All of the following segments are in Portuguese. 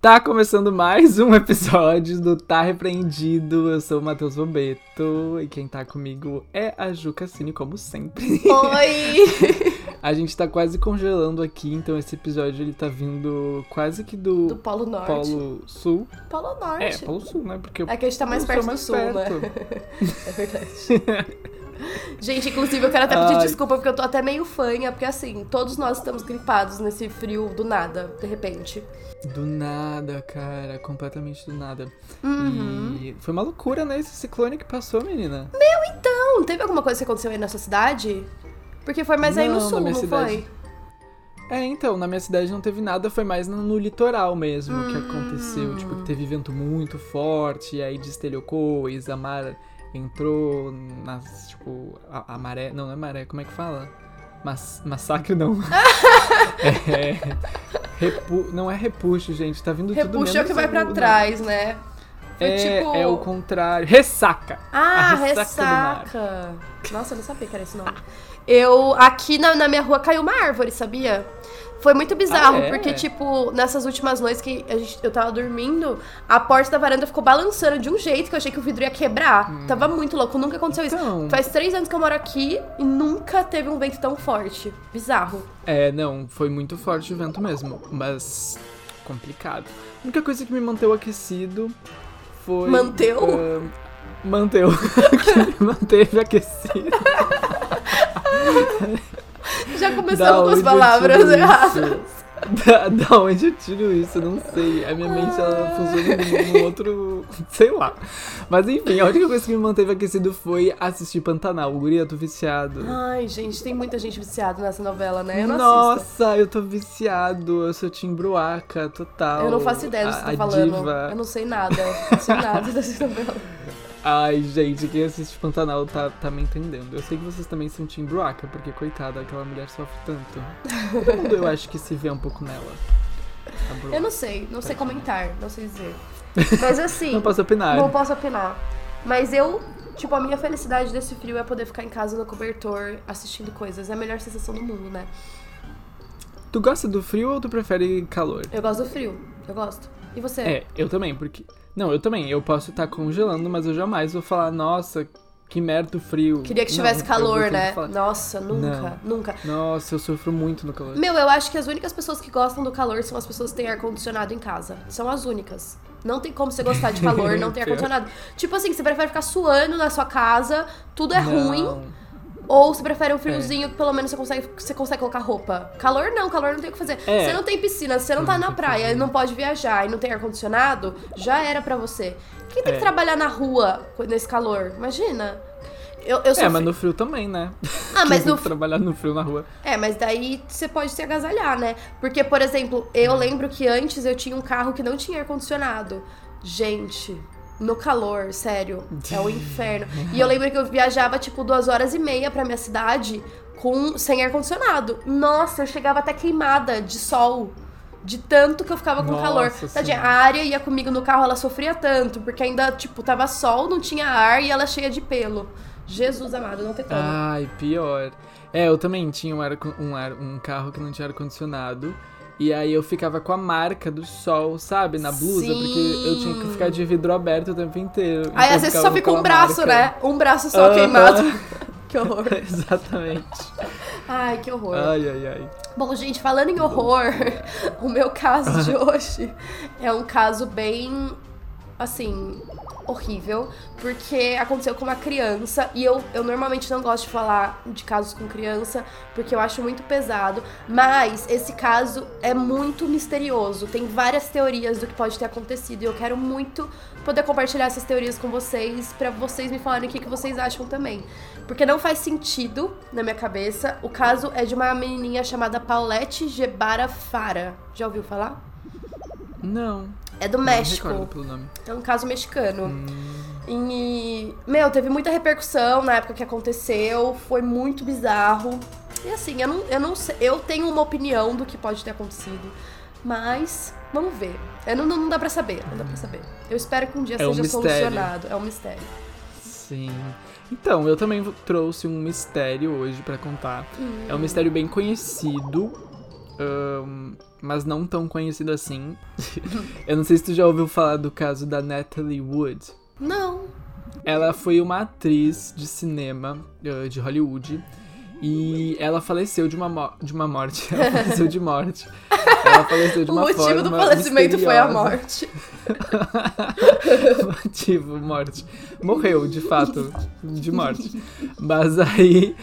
Tá começando mais um episódio do Tá Repreendido. Eu sou o Matheus Bobeto e quem tá comigo é a Ju Cassini, como sempre. Oi! a gente tá quase congelando aqui, então esse episódio ele tá vindo quase que do, do Polo Norte. Polo Sul. Polo Norte. É, Polo Sul, né? Porque é que a gente tá mais perto mais do Sul, perto. né? é verdade. Gente, inclusive eu quero até pedir Ai. desculpa porque eu tô até meio fanha, porque assim, todos nós estamos gripados nesse frio do nada, de repente. Do nada, cara, completamente do nada. Uhum. E foi uma loucura, né? Esse ciclone que passou, menina. Então, teve alguma coisa que aconteceu aí na sua cidade? Porque foi mais aí no Não, sul, não cidade. foi? É, então, na minha cidade não teve nada, foi mais no, no litoral mesmo que Hum. aconteceu. Tipo, que teve vento muito forte, e aí destelhou coisa, a mar entrou nas, tipo, a, a maré, não, não é maré, como é que fala? Mas, massacre não. é, repu, não é repuxo, gente, tá vindo tudo Repuxo é o que vai pra o- trás, né? Foi É, tipo. é o contrário. Ressaca! Ah, ressaca ressaca. Nossa, eu não sabia que era esse nome. Eu, aqui na, na minha rua caiu uma árvore, sabia? Foi muito bizarro, Ah, é? porque, tipo, nessas últimas noites que gente- eu tava dormindo, a porta da varanda ficou balançando de um jeito que eu achei que o vidro ia quebrar. Tava muito louco, nunca aconteceu isso. Então. Faz três anos que eu moro aqui e nunca teve um vento tão forte. Bizarro. É, não, foi muito forte o vento mesmo, mas complicado. A única coisa que me manteve aquecido foi. Manteu? ahn, manteu. que me manteve aquecido. Já começamos com as palavras erradas. Da, da onde eu tiro isso? Eu não sei. A minha mente ela funciona num, outro. sei lá. Mas enfim, a única coisa que me manteve aquecido foi assistir Pantanal. O guri, eu tô viciado. Ai, gente, tem muita gente viciada nessa novela, né? Eu não assisto. Nossa, eu tô viciado. Eu sou Tim Bruaca, total. Eu não faço ideia do que você tá falando. diva. Eu não sei nada. Não sei nada dessa novela. Ai, gente, quem assiste Pantanal tá, tá me entendendo. Eu sei que vocês também são Tim Bruaca, porque, coitada, aquela mulher sofre tanto. Todo mundo eu acho que se vê um pouco nela. Bruaca. Eu não sei, não sei comentar, não sei dizer. Mas assim, Não posso opinar. não posso opinar. Mas eu, tipo, a minha felicidade desse frio é poder ficar em casa no cobertor assistindo coisas. É a melhor sensação do mundo, né? Tu gosta do frio ou tu prefere calor? Eu gosto do frio, eu gosto. E você? É, eu também, porque. Não, eu também. Eu posso estar congelando, mas eu jamais vou falar, nossa, que merda frio. Queria que Não, tivesse vou calor, né? Nossa, nunca, nunca. Nossa, eu sofro muito no calor. Meu, eu acho que as únicas pessoas que gostam do calor são as pessoas que têm ar-condicionado em casa. São as únicas. Não tem como você gostar de calor, não ter Pior. ar-condicionado. Tipo assim, você prefere ficar suando na sua casa, tudo é Não. ruim. Ou você prefere um friozinho que pelo menos você consegue, você consegue colocar roupa. Calor não, calor não tem o que fazer. É. Você não tem piscina, você não tá na praia e não pode viajar e não tem ar-condicionado, já era pra você. Quem tem É. que trabalhar na rua nesse calor? Imagina. Eu, eu É, mas no frio também, né? Ah, mas no trabalhar no frio na rua. é, mas daí você pode se agasalhar, né? Porque, por exemplo, eu lembro que antes eu tinha um carro que não tinha ar-condicionado. Gente, no calor, sério, é o inferno. E eu lembro que eu viajava, tipo, duas horas e meia pra minha cidade com sem ar-condicionado. Nossa, eu chegava até queimada de sol. De tanto que eu ficava com Nossa calor. Tadinha, a área ia comigo no carro, ela sofria tanto, porque ainda, tipo, tava sol, não tinha ar e ela cheia de pelo. Jesus amado, não tem como. Ai, pior. É, eu também tinha um, ar, um, ar, um carro que não tinha ar-condicionado. E aí eu ficava com a marca do sol, sabe, na blusa, porque eu tinha que Sim. ficar de vidro aberto o tempo inteiro. Aí Então às vezes só fica um braço, marca. né? Um braço só Aham. queimado. que horror. Exatamente. Ai, que horror. Ai, ai, ai. Bom, gente, falando em horror, o meu caso de hoje é um caso bem, assim, horrível, porque aconteceu com uma criança e eu, eu normalmente não gosto de falar de casos com criança porque eu acho muito pesado, mas esse caso é muito misterioso. Tem várias teorias do que pode ter acontecido e eu quero muito poder compartilhar essas teorias com vocês pra vocês me falarem o que, que vocês acham também. Porque não faz sentido na minha cabeça. O caso é de uma menininha chamada Paulette Gebara Fara. Já ouviu falar? Não. É do não México. recordo pelo nome. É um caso mexicano. Hum. E, meu, teve muita repercussão na época que aconteceu, foi muito bizarro. E assim, eu não, eu não sei, eu tenho uma opinião do que pode ter acontecido, mas vamos ver. Eu não, não dá pra saber, não dá pra saber. Eu espero que um dia É um seja mistério. solucionado. É um mistério. Sim. Então, eu também trouxe um mistério hoje pra contar. É um mistério bem conhecido um, mas não tão conhecido assim. Eu não sei se tu já ouviu falar do caso da Natalie Wood. Não. Ela foi uma atriz de cinema uh, de Hollywood e ela faleceu de uma, de uma morte. Ela faleceu de morte. Ela faleceu de uma O motivo do falecimento foi a misteriosa. morte. Motivo, morte. Morreu, de fato, de morte. Mas aí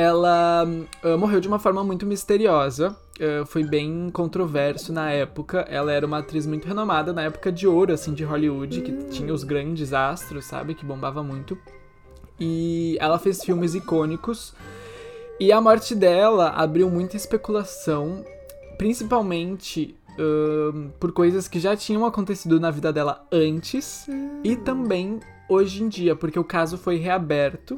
ela ah, morreu de uma forma muito misteriosa. Ah, foi bem controverso na época. Ela era uma atriz muito renomada na época de ouro, assim, de Hollywood, que tinha os grandes astros, sabe? Que bombava muito. E ela fez filmes icônicos. E a morte dela abriu muita especulação, principalmente ahn, por coisas que já tinham acontecido na vida dela antes e também hoje em dia, porque o caso foi reaberto.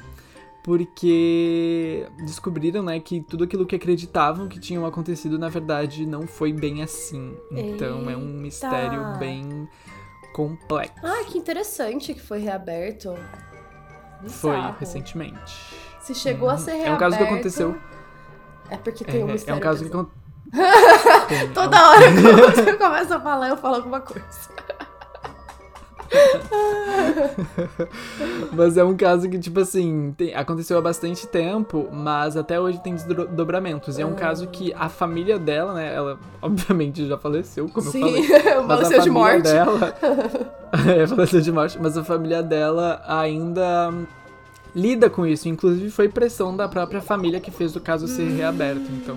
Porque descobriram, né, que tudo aquilo que acreditavam que tinham acontecido, na verdade, não foi bem assim. Então é um Eita. mistério bem complexo. Ah, que interessante que foi reaberto. Foi Bizarro. recentemente. Se chegou a ser reaberto... É um caso que aconteceu. É porque É, tem um é mistério. um caso que aconteceu. Toda hora que você começa a falar, eu falo alguma coisa. Mas é um caso que, tipo assim, tem- aconteceu há bastante tempo, mas até hoje tem desdobramentos. E é um caso que a família dela, né? Ela, obviamente, já faleceu, como eu falei. Sim, faleceu de morte. dela. é, faleceu de morte. Mas a família dela ainda hum, lida com isso. Inclusive, foi pressão da própria família que fez o caso ser reaberto. Então,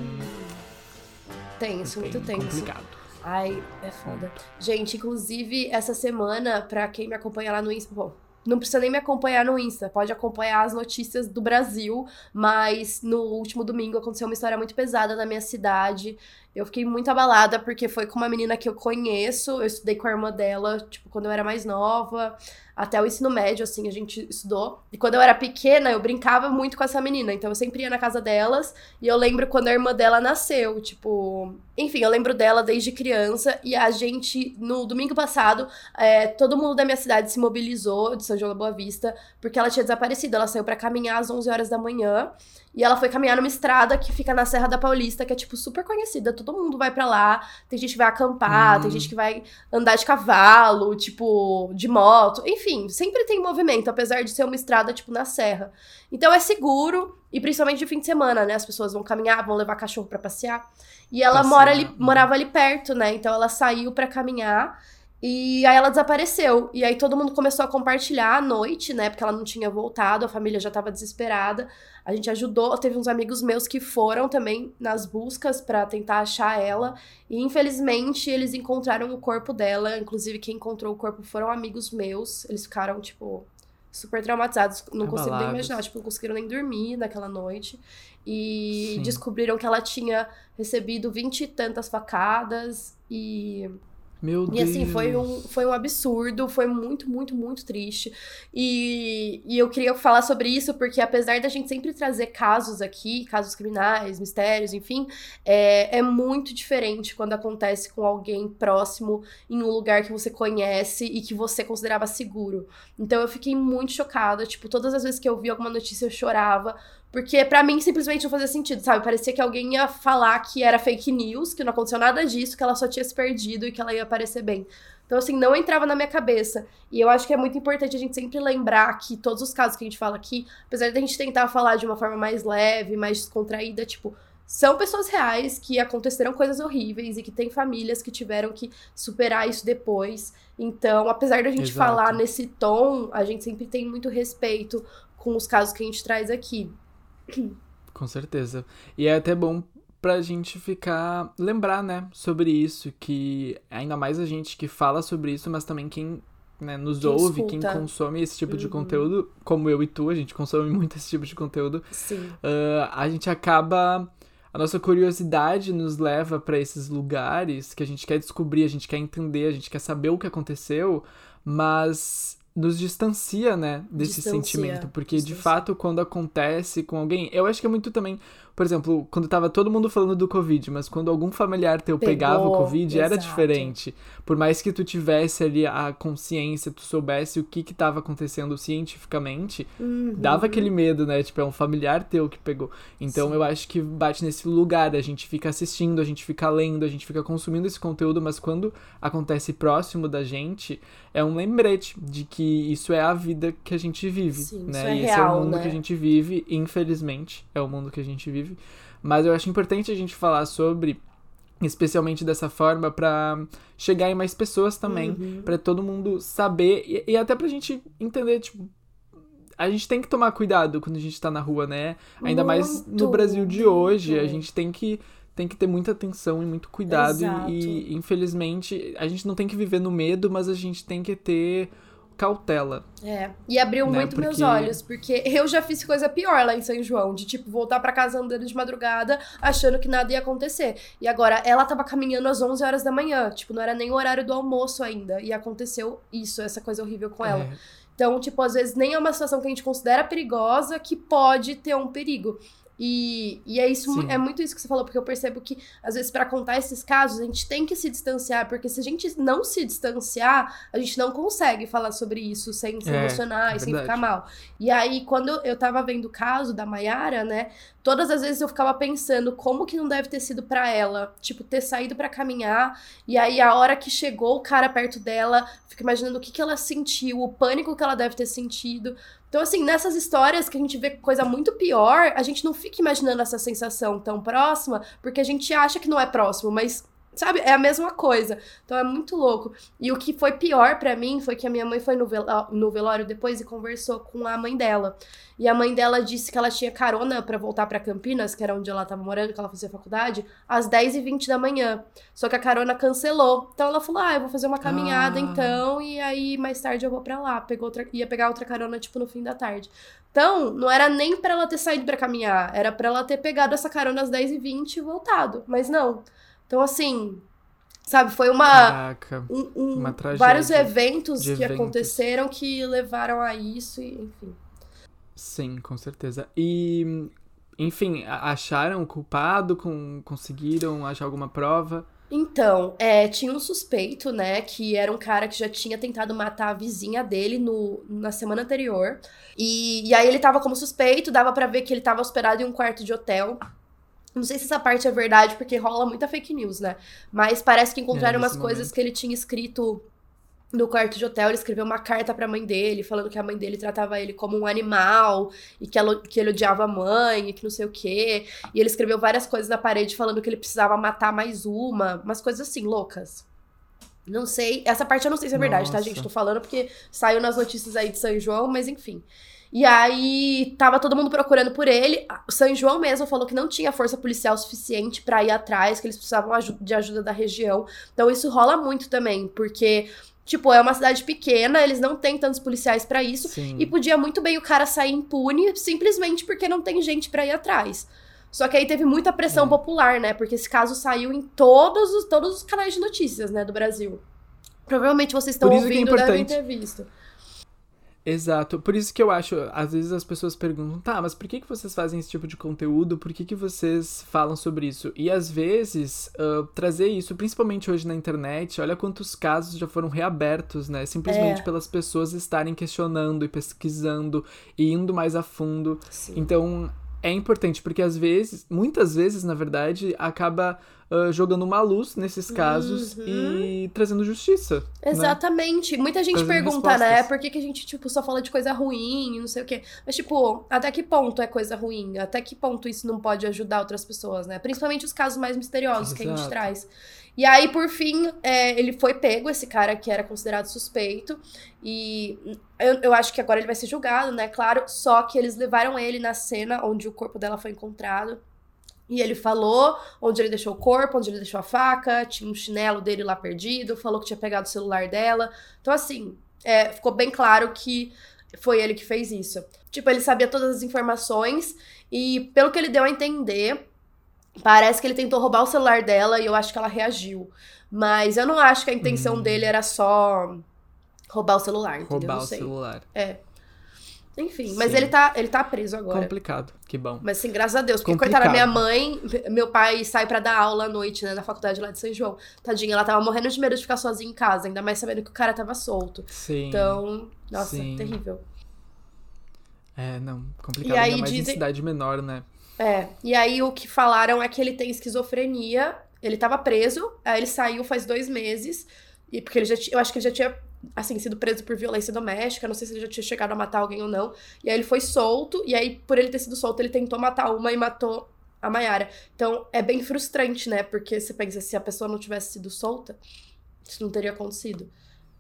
Tenso, bem muito tenso. complicado. Ai, é foda. Gente, inclusive, essa semana, pra quem me acompanha lá no Insta, bom, não precisa nem me acompanhar no Insta, pode acompanhar as notícias do Brasil, mas no último domingo aconteceu uma história muito pesada na minha cidade. Eu fiquei muito abalada porque foi com uma menina que eu conheço, eu estudei com a irmã dela, tipo, quando eu era mais nova, até o ensino médio, assim, a gente estudou. E quando eu era pequena, eu brincava muito com essa menina, então eu sempre ia na casa delas, e eu lembro quando a irmã dela nasceu, tipo. Enfim, eu lembro dela desde criança. E a gente, no domingo passado, é, todo mundo da minha cidade se mobilizou, de São João da Boa Vista, porque ela tinha desaparecido. Ela saiu pra caminhar às 11 horas da manhã. E ela foi caminhar numa estrada que fica na Serra da Paulista, que é, tipo, super conhecida. Todo mundo vai pra lá. Tem gente que vai acampar, Hum. tem gente que vai andar de cavalo, tipo, de moto. Enfim, sempre tem movimento, apesar de ser uma estrada, tipo, na serra. Então é seguro, e principalmente de fim de semana, né? As pessoas vão caminhar, vão levar cachorro pra passear. E ela Passear, mora ali, uhum. morava ali perto, né? Então ela saiu pra caminhar. E aí ela desapareceu. E aí todo mundo começou a compartilhar à noite, né? Porque ela não tinha voltado, a família já tava desesperada. A gente ajudou, teve uns amigos meus que foram também nas buscas pra tentar achar ela. E infelizmente eles encontraram o corpo dela. Inclusive, quem encontrou o corpo foram amigos meus. Eles ficaram, tipo, super traumatizados. Não consigo nem Abalados. imaginar. Tipo, não conseguiram nem dormir naquela noite. E Sim. descobriram que ela tinha recebido vinte e tantas facadas. E Meu e Deus. assim, foi um, foi um absurdo, foi muito, muito, muito triste. E, e eu queria falar sobre isso porque, apesar da gente sempre trazer casos aqui, casos criminais, mistérios, enfim, é, é muito diferente quando acontece com alguém próximo em um lugar que você conhece e que você considerava seguro. Então eu fiquei muito chocada, tipo, todas as vezes que eu vi alguma notícia eu chorava. Porque pra mim simplesmente não fazia sentido, sabe? Parecia que alguém ia falar que era fake news, que não aconteceu nada disso, que ela só tinha se perdido e que ela ia aparecer bem. Então, assim, não entrava na minha cabeça. E eu acho que é muito importante a gente sempre lembrar que todos os casos que a gente fala aqui, apesar da gente tentar falar de uma forma mais leve, mais descontraída, tipo, são pessoas reais que aconteceram coisas horríveis e que tem famílias que tiveram que superar isso depois. Então, apesar da gente Exato. falar nesse tom, a gente sempre tem muito respeito com os casos que a gente traz aqui. Com certeza. E é até bom pra gente ficar. lembrar, né, sobre isso, que ainda mais a gente que fala sobre isso, mas também quem né, nos Quem ouve, escuta. quem consome esse tipo de Uhum. conteúdo, como eu e tu, a gente consome muito esse tipo de conteúdo, Sim. ah, a gente acaba. A nossa curiosidade nos leva pra esses lugares que a gente quer descobrir, a gente quer entender, a gente quer saber o que aconteceu, mas nos distancia, né, desse Distancia, sentimento. Porque, de distancia. fato, quando acontece com alguém. Eu acho que é muito também por exemplo, quando tava todo mundo falando do Covid, mas quando algum familiar teu Pegou, pegava o Covid, era exato. diferente. Por mais que tu tivesse ali a consciência, tu soubesse o que que tava acontecendo cientificamente, Uhum. dava aquele medo, né? Tipo, é um familiar teu que pegou. Então eu acho que bate nesse lugar, a gente fica assistindo, a gente fica lendo, a gente fica consumindo esse conteúdo, mas quando acontece próximo da gente, é um lembrete de que isso é a vida que a gente vive, Sim, né? isso é e esse é real, o mundo né? que a gente vive, infelizmente, é o mundo que a gente vive. Mas eu acho importante a gente falar sobre especialmente dessa forma pra chegar em mais pessoas também, Uhum. pra todo mundo saber e, e até pra gente entender, tipo, a gente tem que tomar cuidado quando a gente tá na rua, né? Ainda mais no Muito, Brasil de muito. hoje, a gente tem que tem que ter muita atenção e muito cuidado Exato. e, infelizmente a gente não tem que viver no medo, mas a gente tem que ter cautela. É, e abriu Né, muito meus porque- olhos, porque eu já fiz coisa pior lá em São João, de tipo, voltar pra casa andando de madrugada, achando que nada ia acontecer. E agora, ela tava caminhando às 11 horas da manhã, tipo, não era nem o horário do almoço ainda, e aconteceu isso, essa coisa horrível com ela. É, Então, tipo, às vezes nem é uma situação que a gente considera perigosa que pode ter um perigo. E, e é isso, Sim. é muito isso que você falou, porque eu percebo que, às vezes, pra contar esses casos, a gente tem que se distanciar, porque se a gente não se distanciar, a gente não consegue falar sobre isso sem se É, emocionar é e sem ficar mal. E aí, quando eu tava vendo o caso da Mayara, né, todas as vezes eu ficava pensando como que não deve ter sido pra ela, tipo, ter saído pra caminhar, e aí a hora que chegou o cara perto dela, fico imaginando o que que ela sentiu, o pânico que ela deve ter sentido. Então, assim, nessas histórias que a gente vê coisa muito pior, a gente não fica imaginando essa sensação tão próxima, porque a gente acha que não é próximo, mas, sabe, é a mesma coisa. Então é muito louco. E o que foi pior pra mim foi que a minha mãe foi no, veló- no velório depois e conversou com a mãe dela. E a mãe dela disse que ela tinha carona pra voltar pra Campinas, que era onde ela tava morando, que ela fazia faculdade, às 10h20 da manhã. Só que a carona cancelou. Então ela falou: ah, eu vou fazer uma caminhada Ah. então, e aí mais tarde eu vou pra lá. Pegou outra, ia pegar outra carona, tipo, no fim da tarde. Então, não era nem pra ela ter saído pra caminhar, era pra ela ter pegado essa carona às 10h20 e voltado. Mas não. Então, assim, sabe, foi uma. Caraca. um- um- uma tragédia vários eventos que eventos. aconteceram que levaram a isso, e, enfim. Sim, com certeza. E, enfim, acharam o culpado? Com, conseguiram achar alguma prova? Então, é, tinha um suspeito, né, que era um cara que já tinha tentado matar a vizinha dele no, na semana anterior. E, e aí ele tava como suspeito, dava pra ver que ele tava hospedado em um quarto de hotel. Não sei se essa parte é verdade, porque rola muita fake news, né? Mas parece que encontraram É, umas nesse coisas momento. que ele tinha escrito no quarto de hotel. Ele escreveu uma carta pra mãe dele, falando que a mãe dele tratava ele como um animal e que, ela, que ele odiava a mãe e que não sei o quê. E ele escreveu várias coisas na parede falando que ele precisava matar mais uma, umas coisas assim, loucas. Não sei, essa parte eu não sei se é verdade, tá, Nossa. gente? Tô falando porque saiu nas notícias aí de São João, mas enfim. E aí, tava todo mundo procurando por ele. O São João mesmo falou que não tinha força policial suficiente pra ir atrás, que eles precisavam de ajuda da região. Então, isso rola muito também, porque, tipo, é uma cidade pequena, eles não têm tantos policiais pra isso. Sim. E podia muito bem o cara sair impune simplesmente porque não tem gente pra ir atrás. Só que aí teve muita pressão É. popular, né? Porque esse caso saiu em todos os, todos os canais de notícias, né, do Brasil. Provavelmente vocês estão é ouvindo, devem importante. ter visto. Exato. Por isso que eu acho, às vezes as pessoas perguntam, tá, mas por que, que vocês fazem esse tipo de conteúdo? Por que, que vocês falam sobre isso? E às vezes, ah, trazer isso, principalmente hoje na internet, olha quantos casos já foram reabertos, né? Simplesmente É. pelas pessoas estarem questionando e pesquisando e indo mais a fundo. Sim. Então, é importante, porque às vezes, muitas vezes, na verdade, acaba ah, jogando uma luz nesses casos Uhum. e trazendo justiça. né? Exatamente. Muita gente Trazendo pergunta, né? respostas. Por que, que a gente, tipo, só fala de coisa ruim não sei o quê. Mas, tipo, até que ponto é coisa ruim? Até que ponto isso não pode ajudar outras pessoas, né? Principalmente os casos mais misteriosos que a gente Exato. traz. E aí, por fim, é, ele foi pego, esse cara que era considerado suspeito. E eu, eu acho que agora ele vai ser julgado, né? Claro. Só que eles levaram ele na cena onde o corpo dela foi encontrado. E ele falou onde ele deixou o corpo, onde ele deixou a faca, tinha um chinelo dele lá perdido, falou que tinha pegado o celular dela. Então, assim, é, ficou bem claro que foi ele que fez isso. Tipo, ele sabia todas as informações e, pelo que ele deu a entender, parece que ele tentou roubar o celular dela e eu acho que ela reagiu. Mas eu não acho que a intenção Hum. dele era só roubar o celular, entendeu? Roubar o celular. É. Enfim, mas Sim. ele tá, ele tá preso agora. Complicado. Que bom. Mas assim, graças a Deus. Porque, Complicado. coitada, minha mãe, meu pai sai pra dar aula à noite, né, na faculdade lá de São João. Tadinha, ela tava morrendo de medo de ficar sozinha em casa, ainda mais sabendo que o cara tava solto. Sim. Então, nossa, Sim. terrível. É, não, complicado. E aí ainda mais em dizem- cidade menor, né? É, e aí o que falaram é que ele tem esquizofrenia, ele tava preso, aí ele saiu faz dois meses, e porque ele já eu acho que ele já tinha, assim, sido preso por violência doméstica, não sei se ele já tinha chegado a matar alguém ou não, e aí ele foi solto, e aí por ele ter sido solto, ele tentou matar uma e matou a Mayara. Então é bem frustrante, né, porque você pensa, se a pessoa não tivesse sido solta, isso não teria acontecido.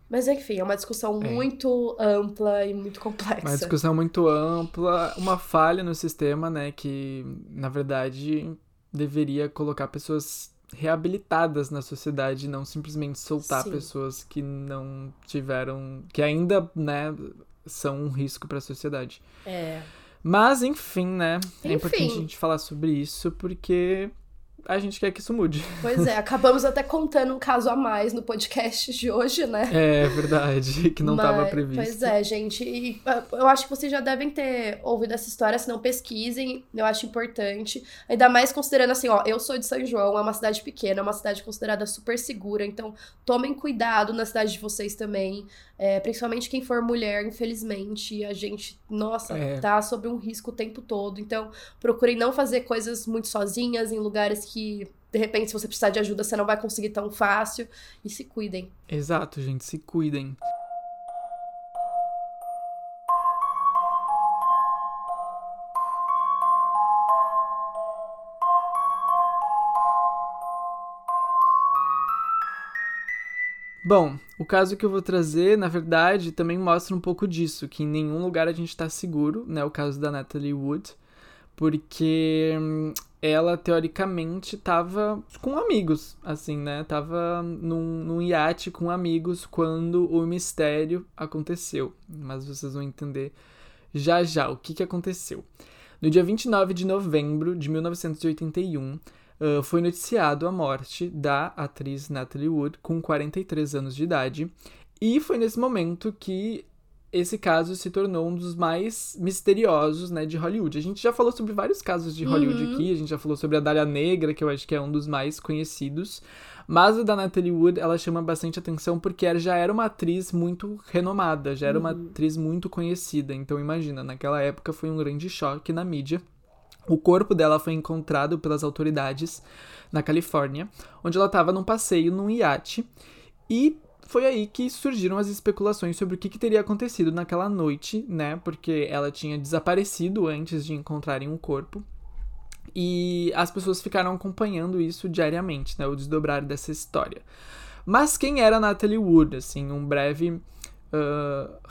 Mas enfim, é uma discussão É. muito ampla e muito complexa. Uma discussão muito ampla, uma falha no sistema, né? Que, na verdade, deveria colocar pessoas reabilitadas na sociedade, não simplesmente soltar Sim. pessoas que não tiveram. que ainda, né, são um risco para a sociedade. É. Mas, enfim, né? É Enfim. importante a gente falar sobre isso porque a gente quer que isso mude. Pois é, acabamos até contando um caso a mais no podcast de hoje, né? É verdade, que não estava previsto. Pois é, gente. E, ah, eu acho que vocês já devem ter ouvido essa história, se não pesquisem, eu acho importante. Ainda mais considerando assim, ó, eu sou de São João, é uma cidade pequena, é uma cidade considerada super segura, então tomem cuidado na cidade de vocês também. É, principalmente quem for mulher, infelizmente, a gente, nossa, É. tá sob um risco o tempo todo. Então, procurem não fazer coisas muito sozinhas em lugares que. De repente, se você precisar de ajuda, você não vai conseguir tão fácil. E se cuidem. Exato, gente, se cuidem. Bom, o caso que eu vou trazer, na verdade, também mostra um pouco disso, que em nenhum lugar a gente tá seguro, né? O caso da Natalie Wood, porque hum, ela teoricamente tava com amigos, assim, né? Tava num, num iate com amigos quando o mistério aconteceu. Mas vocês vão entender já já o que, que aconteceu. No dia 29 de novembro de 1981, ah, foi noticiado a morte da atriz Natalie Wood com 43 anos de idade. E foi nesse momento que esse caso se tornou um dos mais misteriosos, né, de Hollywood. A gente já falou sobre vários casos de Hollywood Uhum. aqui, a gente já falou sobre a Dália Negra, que eu acho que é um dos mais conhecidos. Mas o da Natalie Wood, ela chama bastante atenção porque ela já era uma atriz muito renomada, já era uma atriz muito conhecida. Então imagina, naquela época foi um grande choque na mídia. O corpo dela foi encontrado pelas autoridades na Califórnia, onde ela estava num passeio num iate. E foi aí que surgiram as especulações sobre o que, que teria acontecido naquela noite, né? Porque ela tinha desaparecido antes de encontrarem um corpo. E as pessoas ficaram acompanhando isso diariamente, né? O desdobrar dessa história. Mas quem era Natalie Wood? Assim, um breve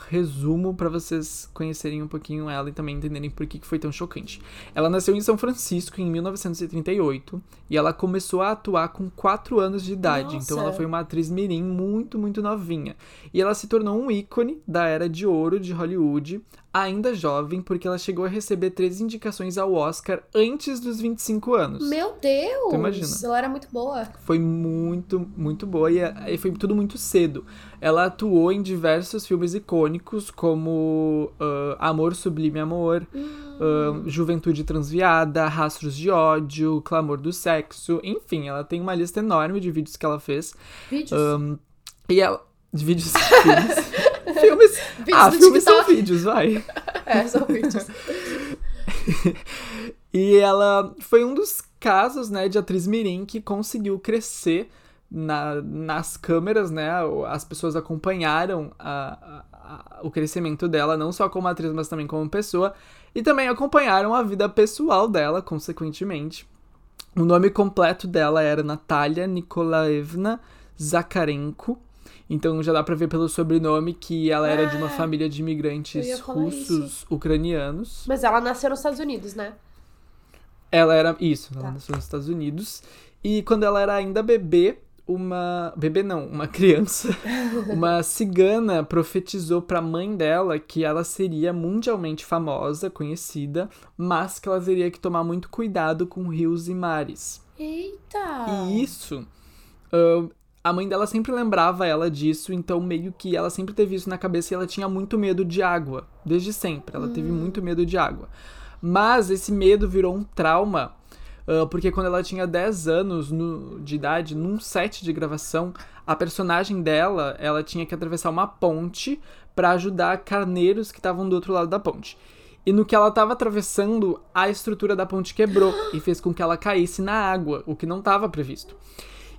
resumo para vocês conhecerem um pouquinho ela e também entenderem por que que foi tão chocante. Ela nasceu em São Francisco em 1938 e ela começou a atuar com 4 anos de idade. Então Nossa. ela foi uma atriz mirim muito, muito novinha. E ela se tornou um ícone da era de ouro de Hollywood, ainda jovem, porque ela chegou a receber três indicações ao Oscar antes dos 25 anos. Meu Deus! Tu imagina. Ela era muito boa. Foi muito, muito boa e, e foi tudo muito cedo. Ela atuou em diversos filmes icônicos, como ah, Amor Sublime Amor, ah, Juventude Transviada, Rastros de Ódio, Clamor do Sexo, enfim, ela tem uma lista enorme de vídeos que ela fez. Vídeos. Ahn, e ela. De vídeos. Vídeos ah, do filmes são TikTok. vídeos, vai. É, são vídeos. E ela foi um dos casos, né, de atriz mirim que conseguiu crescer na- nas câmeras, né? As pessoas acompanharam a- a- a- o crescimento dela, não só como atriz, mas também como pessoa. E também acompanharam a vida pessoal dela, consequentemente. O nome completo dela era Natalia Nikolaevna Zakarenko. Então já dá pra ver pelo sobrenome que ela era de uma Ah, família de imigrantes russos, ucranianos. Mas ela nasceu nos Estados Unidos, né? Ela era. Isso, ela Tá. nasceu nos Estados Unidos. E quando ela era ainda bebê, uma. Bebê não, uma criança. uma cigana profetizou pra mãe dela que ela seria mundialmente famosa, conhecida, mas que ela teria que tomar muito cuidado com rios e mares. Eita! E isso. ah, a mãe dela sempre lembrava ela disso, então meio que ela sempre teve isso na cabeça e ela tinha muito medo de água, desde sempre. Ela teve muito medo de água. Mas esse medo virou um trauma, uh, porque quando ela tinha 10 anos no, de idade, num set de gravação, a personagem dela, ela tinha que atravessar uma ponte para ajudar carneiros que estavam do outro lado da ponte. E no que ela estava atravessando, a estrutura da ponte quebrou e fez com que ela caísse na água, o que não estava previsto.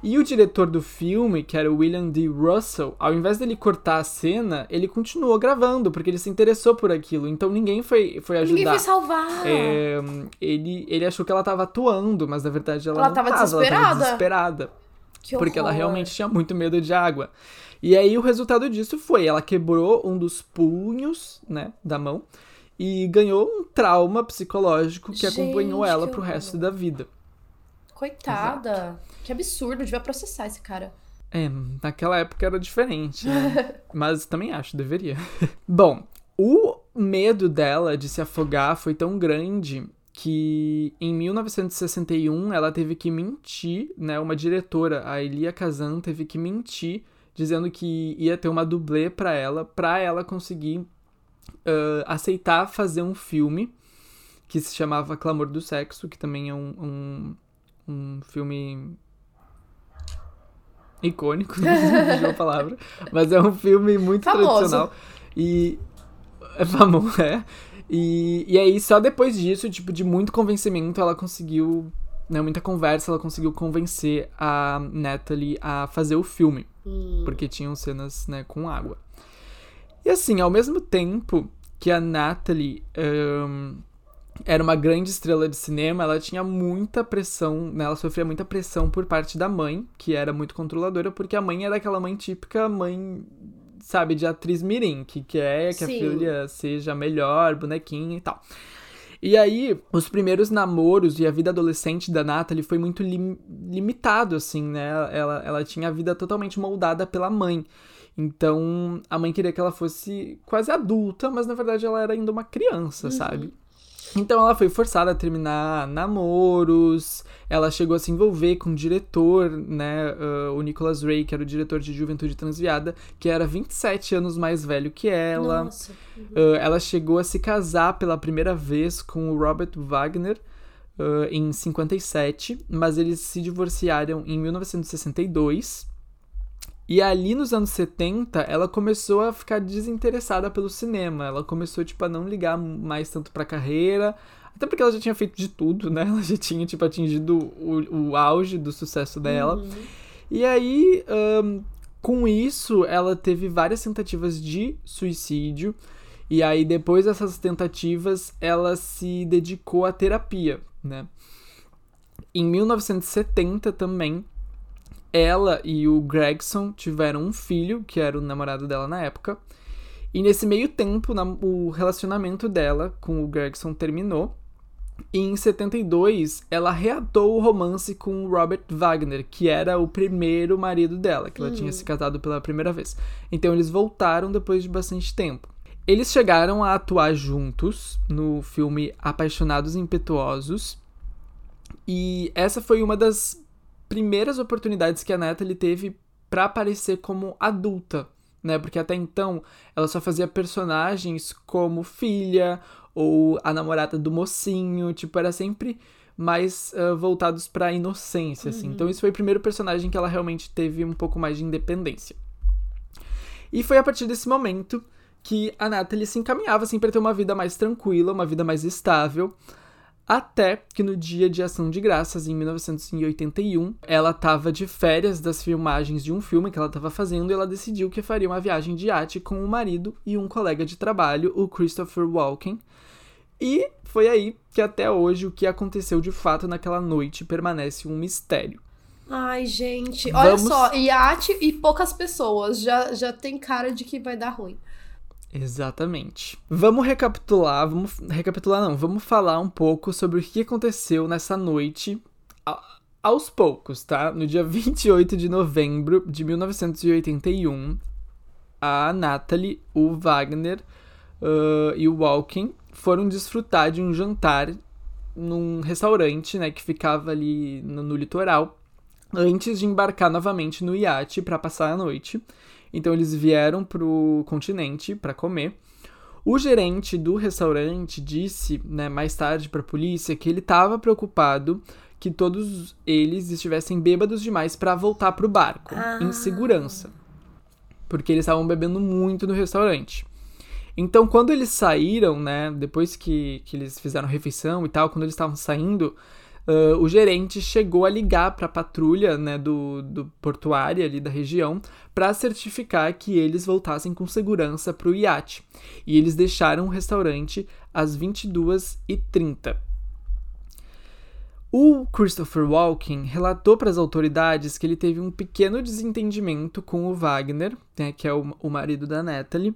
E o diretor do filme, que era o William D. Russell, ao invés dele cortar a cena, ele continuou gravando, porque ele se interessou por aquilo. Então ninguém foi, foi ajudar. Ninguém foi salvar. É, ele, ele achou que ela estava atuando, mas na verdade ela, Ela não tava tava, Ela desesperada. tava desesperada. Que Porque ela realmente tinha muito medo de água. E aí o resultado disso foi, ela quebrou um dos punhos, né, da mão e ganhou um trauma psicológico que acompanhou Gente, ela que pro resto da vida. Coitada. Que absurdo, devia processar esse cara. É, naquela época era diferente, né? Mas também acho, deveria. Bom, o medo dela de se afogar foi tão grande que em 1961 ela teve que mentir, né? Uma diretora, a Elia Kazan, teve que mentir dizendo que ia ter uma dublê pra ela, pra ela conseguir ah, aceitar fazer um filme que se chamava Clamor do Sexo, que também é um, um, um filme icônico, não sei se a palavra, mas é um filme muito Famoso. tradicional e é famoso, é. E, e aí só depois disso, tipo, de muito convencimento, ela conseguiu, né, muita conversa, ela conseguiu convencer a Natalie a fazer o filme, porque tinham cenas, né, com água. E assim, ao mesmo tempo que a Natalie ahn, era uma grande estrela de cinema, ela tinha muita pressão, né? Ela sofria muita pressão por parte da mãe, que era muito controladora, porque a mãe era aquela mãe típica mãe, sabe, de atriz mirim, que quer que a Sim. filha seja melhor, bonequinha e tal. E aí, os primeiros namoros e a vida adolescente da Natalie foi muito lim- limitado, assim, né? Ela, ela tinha a vida totalmente moldada pela mãe. Então, a mãe queria que ela fosse quase adulta, mas na verdade ela era ainda uma criança, sabe? Então ela foi forçada a terminar namoros, ela chegou a se envolver com o diretor, né, ah, o Nicholas Ray, que era o diretor de Juventude Transviada, que era 27 anos mais velho que ela. Nossa. Ah, ela chegou a se casar pela primeira vez com o Robert Wagner ah, em 57, mas eles se divorciaram em 1962. E ali nos anos 70, ela começou a ficar desinteressada pelo cinema. Ela começou, tipo, a não ligar mais tanto pra carreira. Até porque ela já tinha feito de tudo, né? Ela já tinha, tipo, atingido o, o auge do sucesso dela. E aí, ahn, com isso, ela teve várias tentativas de suicídio. E aí, depois dessas tentativas, ela se dedicou à terapia, né? Em 1970 também, ela e o Gregson tiveram um filho, que era o namorado dela na época. E nesse meio tempo, o relacionamento dela com o Gregson terminou. E em 72, ela reatou o romance com o Robert Wagner, que era o primeiro marido dela, que ela tinha se casado pela primeira vez. Então eles voltaram depois de bastante tempo. Eles chegaram a atuar juntos no filme Apaixonados e Impetuosos. E essa foi uma das primeiras oportunidades que a Natalie teve pra aparecer como adulta, né? Porque até então ela só fazia personagens como filha ou a namorada do mocinho, tipo, era sempre mais ah, voltados pra inocência, assim. Então esse foi o primeiro personagem que ela realmente teve um pouco mais de independência. E foi a partir desse momento que a Natalie se encaminhava assim para ter uma vida mais tranquila, uma vida mais estável, até que no dia de Ação de Graças, em 1981, ela estava de férias das filmagens de um filme que ela estava fazendo e ela decidiu que faria uma viagem de iate com o marido e um colega de trabalho, o Christopher Walken. E foi aí que até hoje o que aconteceu de fato naquela noite permanece um mistério. Ai, gente. Olha Vamos- só, iate e poucas pessoas. Já, já tem cara de que vai dar ruim. Exatamente. Vamos recapitular, vamos recapitular não, vamos falar um pouco sobre o que aconteceu nessa noite aos poucos, tá? No dia 28 de novembro de 1981, a Natalie, o Wagner ah, e o Walken foram desfrutar de um jantar num restaurante, né, que ficava ali no, no litoral, antes de embarcar novamente no iate para passar a noite. Então eles vieram pro continente para comer. O gerente do restaurante disse, né, mais tarde para a polícia que ele estava preocupado que todos eles estivessem bêbados demais para voltar pro barco Ah. em segurança, porque eles estavam bebendo muito no restaurante. Então, quando eles saíram, né, depois que, que eles fizeram refeição e tal, quando eles estavam saindo, ah, o gerente chegou a ligar para a patrulha, né, do, do portuária ali da região, para certificar que eles voltassem com segurança para o iate. E eles deixaram o restaurante às 22h30. O Christopher Walken relatou para as autoridades que ele teve um pequeno desentendimento com o Wagner, né, que é o, o marido da Natalie,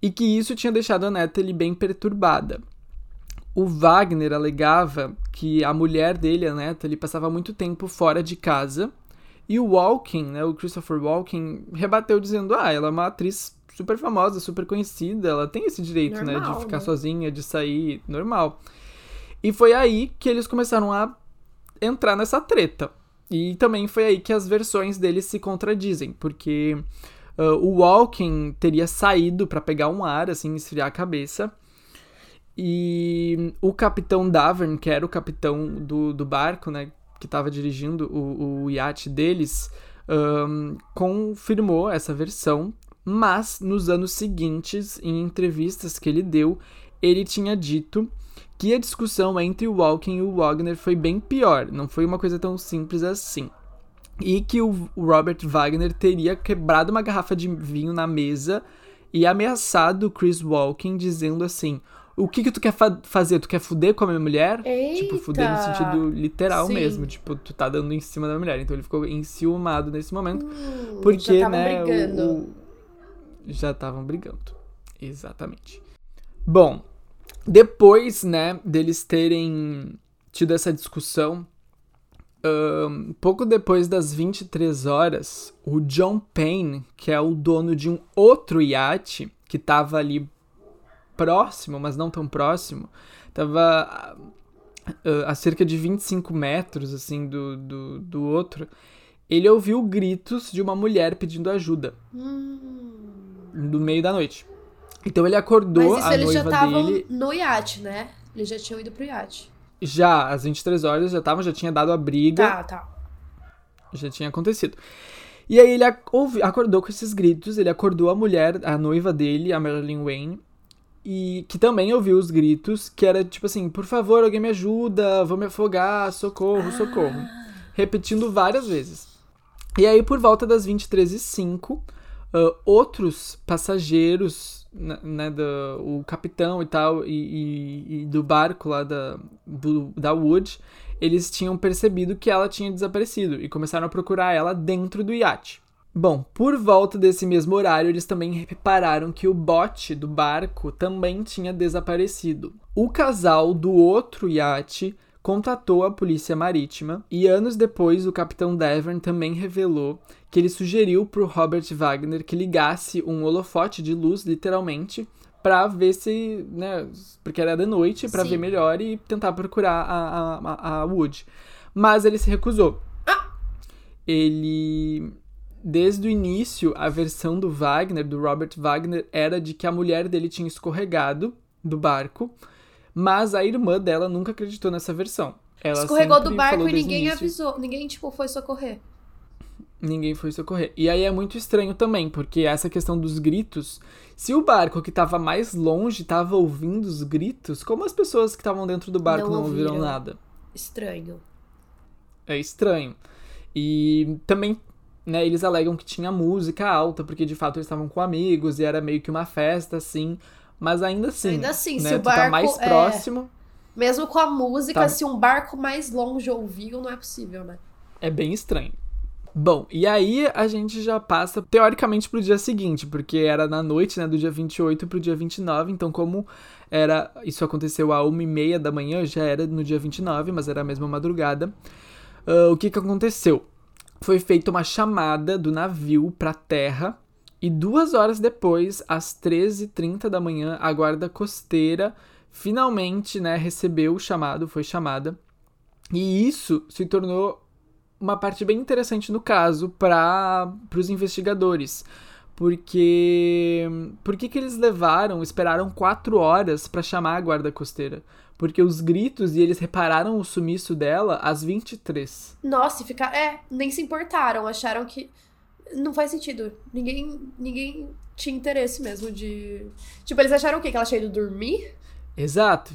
e que isso tinha deixado a Natalie bem perturbada. O Wagner alegava que a mulher dele, a Natalie, passava muito tempo fora de casa, e o Walken, né, o Christopher Walken, rebateu dizendo: ah, ela é uma atriz super famosa, super conhecida, ela tem esse direito, né, Normal, de ficar né? sozinha, de sair, normal. E foi aí que eles começaram a entrar nessa treta. E também foi aí que as versões deles se contradizem, porque ah, o Walken teria saído para pegar um ar, assim, esfriar a cabeça. E o capitão Davern, que era o capitão do, do barco, né, que estava dirigindo o, o iate deles, ahn, confirmou essa versão, mas nos anos seguintes, em entrevistas que ele deu, ele tinha dito que a discussão entre o Walken e o Wagner foi bem pior, não foi uma coisa tão simples assim. E que o Robert Wagner teria quebrado uma garrafa de vinho na mesa e ameaçado o Chris Walken, dizendo assim: O que que tu quer fa- fazer? Tu quer fuder com a minha mulher? Tipo, fuder no Eita! sentido literal Sim. mesmo. Tipo, tu tá dando em cima da mulher. Então ele ficou enciumado nesse momento. Hum, Porque, já né, o- brigando. o- já estavam brigando. Exatamente. Bom, depois, né, deles terem tido essa discussão, ahn, pouco depois das 23 horas, o John Payne, que é o dono de um outro iate, que tava ali próximo, mas não tão próximo, tava ah, ah, a cerca de 25 metros, assim, do, do, do outro, ele ouviu gritos de uma mulher pedindo ajuda Hum. no meio da noite. Então ele acordou Mas isso a eles já noiva estavam dele no iate, né? Eles já tinham ido pro iate. já às 23 horas, já tava, já tinha dado a briga, Tá, tá. já tinha acontecido. E aí ele acordou com esses gritos, ele acordou a mulher, a noiva dele, a Marilyn Wayne, e que também ouviu os gritos, que era tipo assim, por favor, alguém me ajuda, vou me afogar, socorro, socorro. Repetindo várias vezes. E aí, por volta das 23h05, ah, outros passageiros, né, né, do, o capitão e tal, e, e- e do barco lá da, do- da Wood, eles tinham percebido que ela tinha desaparecido e começaram a procurar ela dentro do iate. Bom, por volta desse mesmo horário, eles também repararam que o bote do barco também tinha desaparecido. O casal do outro iate contatou a polícia marítima e anos depois o capitão Devon também revelou que ele sugeriu para o Robert Wagner que ligasse um holofote de luz, literalmente, para ver se, né, porque era de noite, para ver melhor e tentar procurar a, a, a Wood. Mas ele se recusou. Ele desde o início, a versão do Wagner, do Robert Wagner, era de que a mulher dele tinha escorregado do barco, mas a irmã dela nunca acreditou nessa versão. Ela Escorregou do barco e ninguém início- avisou. Ninguém, tipo, foi socorrer. Ninguém foi socorrer. E aí é muito estranho também, porque essa questão dos gritos, se o barco que tava mais longe tava ouvindo os gritos, como as pessoas que estavam dentro do barco Não não, ouviram. nada? Estranho. É estranho. E também, né, eles alegam que tinha música alta, porque de fato eles estavam com amigos e era meio que uma festa, assim. Mas ainda assim. Ainda assim, né, se o tá barco mais é- próximo, Mesmo com a música, Tá. se um barco mais longe ouviu, não é possível, né? é bem estranho. Bom, e aí a gente já passa teoricamente pro dia seguinte, porque era na noite, né, do dia 28 pro dia 29, então como era, isso aconteceu a uma e meia da manhã, já era no dia 29, mas era a mesma madrugada. Ah, o que que aconteceu? Foi feita uma chamada do navio pra terra e duas horas depois, às 13h30 da manhã, a guarda costeira finalmente, né, recebeu o chamado, foi chamada. E isso se tornou uma parte bem interessante no caso para os investigadores. Porque. Por que eles levaram, esperaram quatro horas para chamar a guarda costeira? Porque os gritos e eles repararam o sumiço dela às 23. Nossa, e ficar. É, nem se importaram, acharam que. Não faz sentido. Ninguém, ninguém tinha interesse mesmo de. Tipo, eles acharam o quê? Que ela tinha ido dormir? Exato.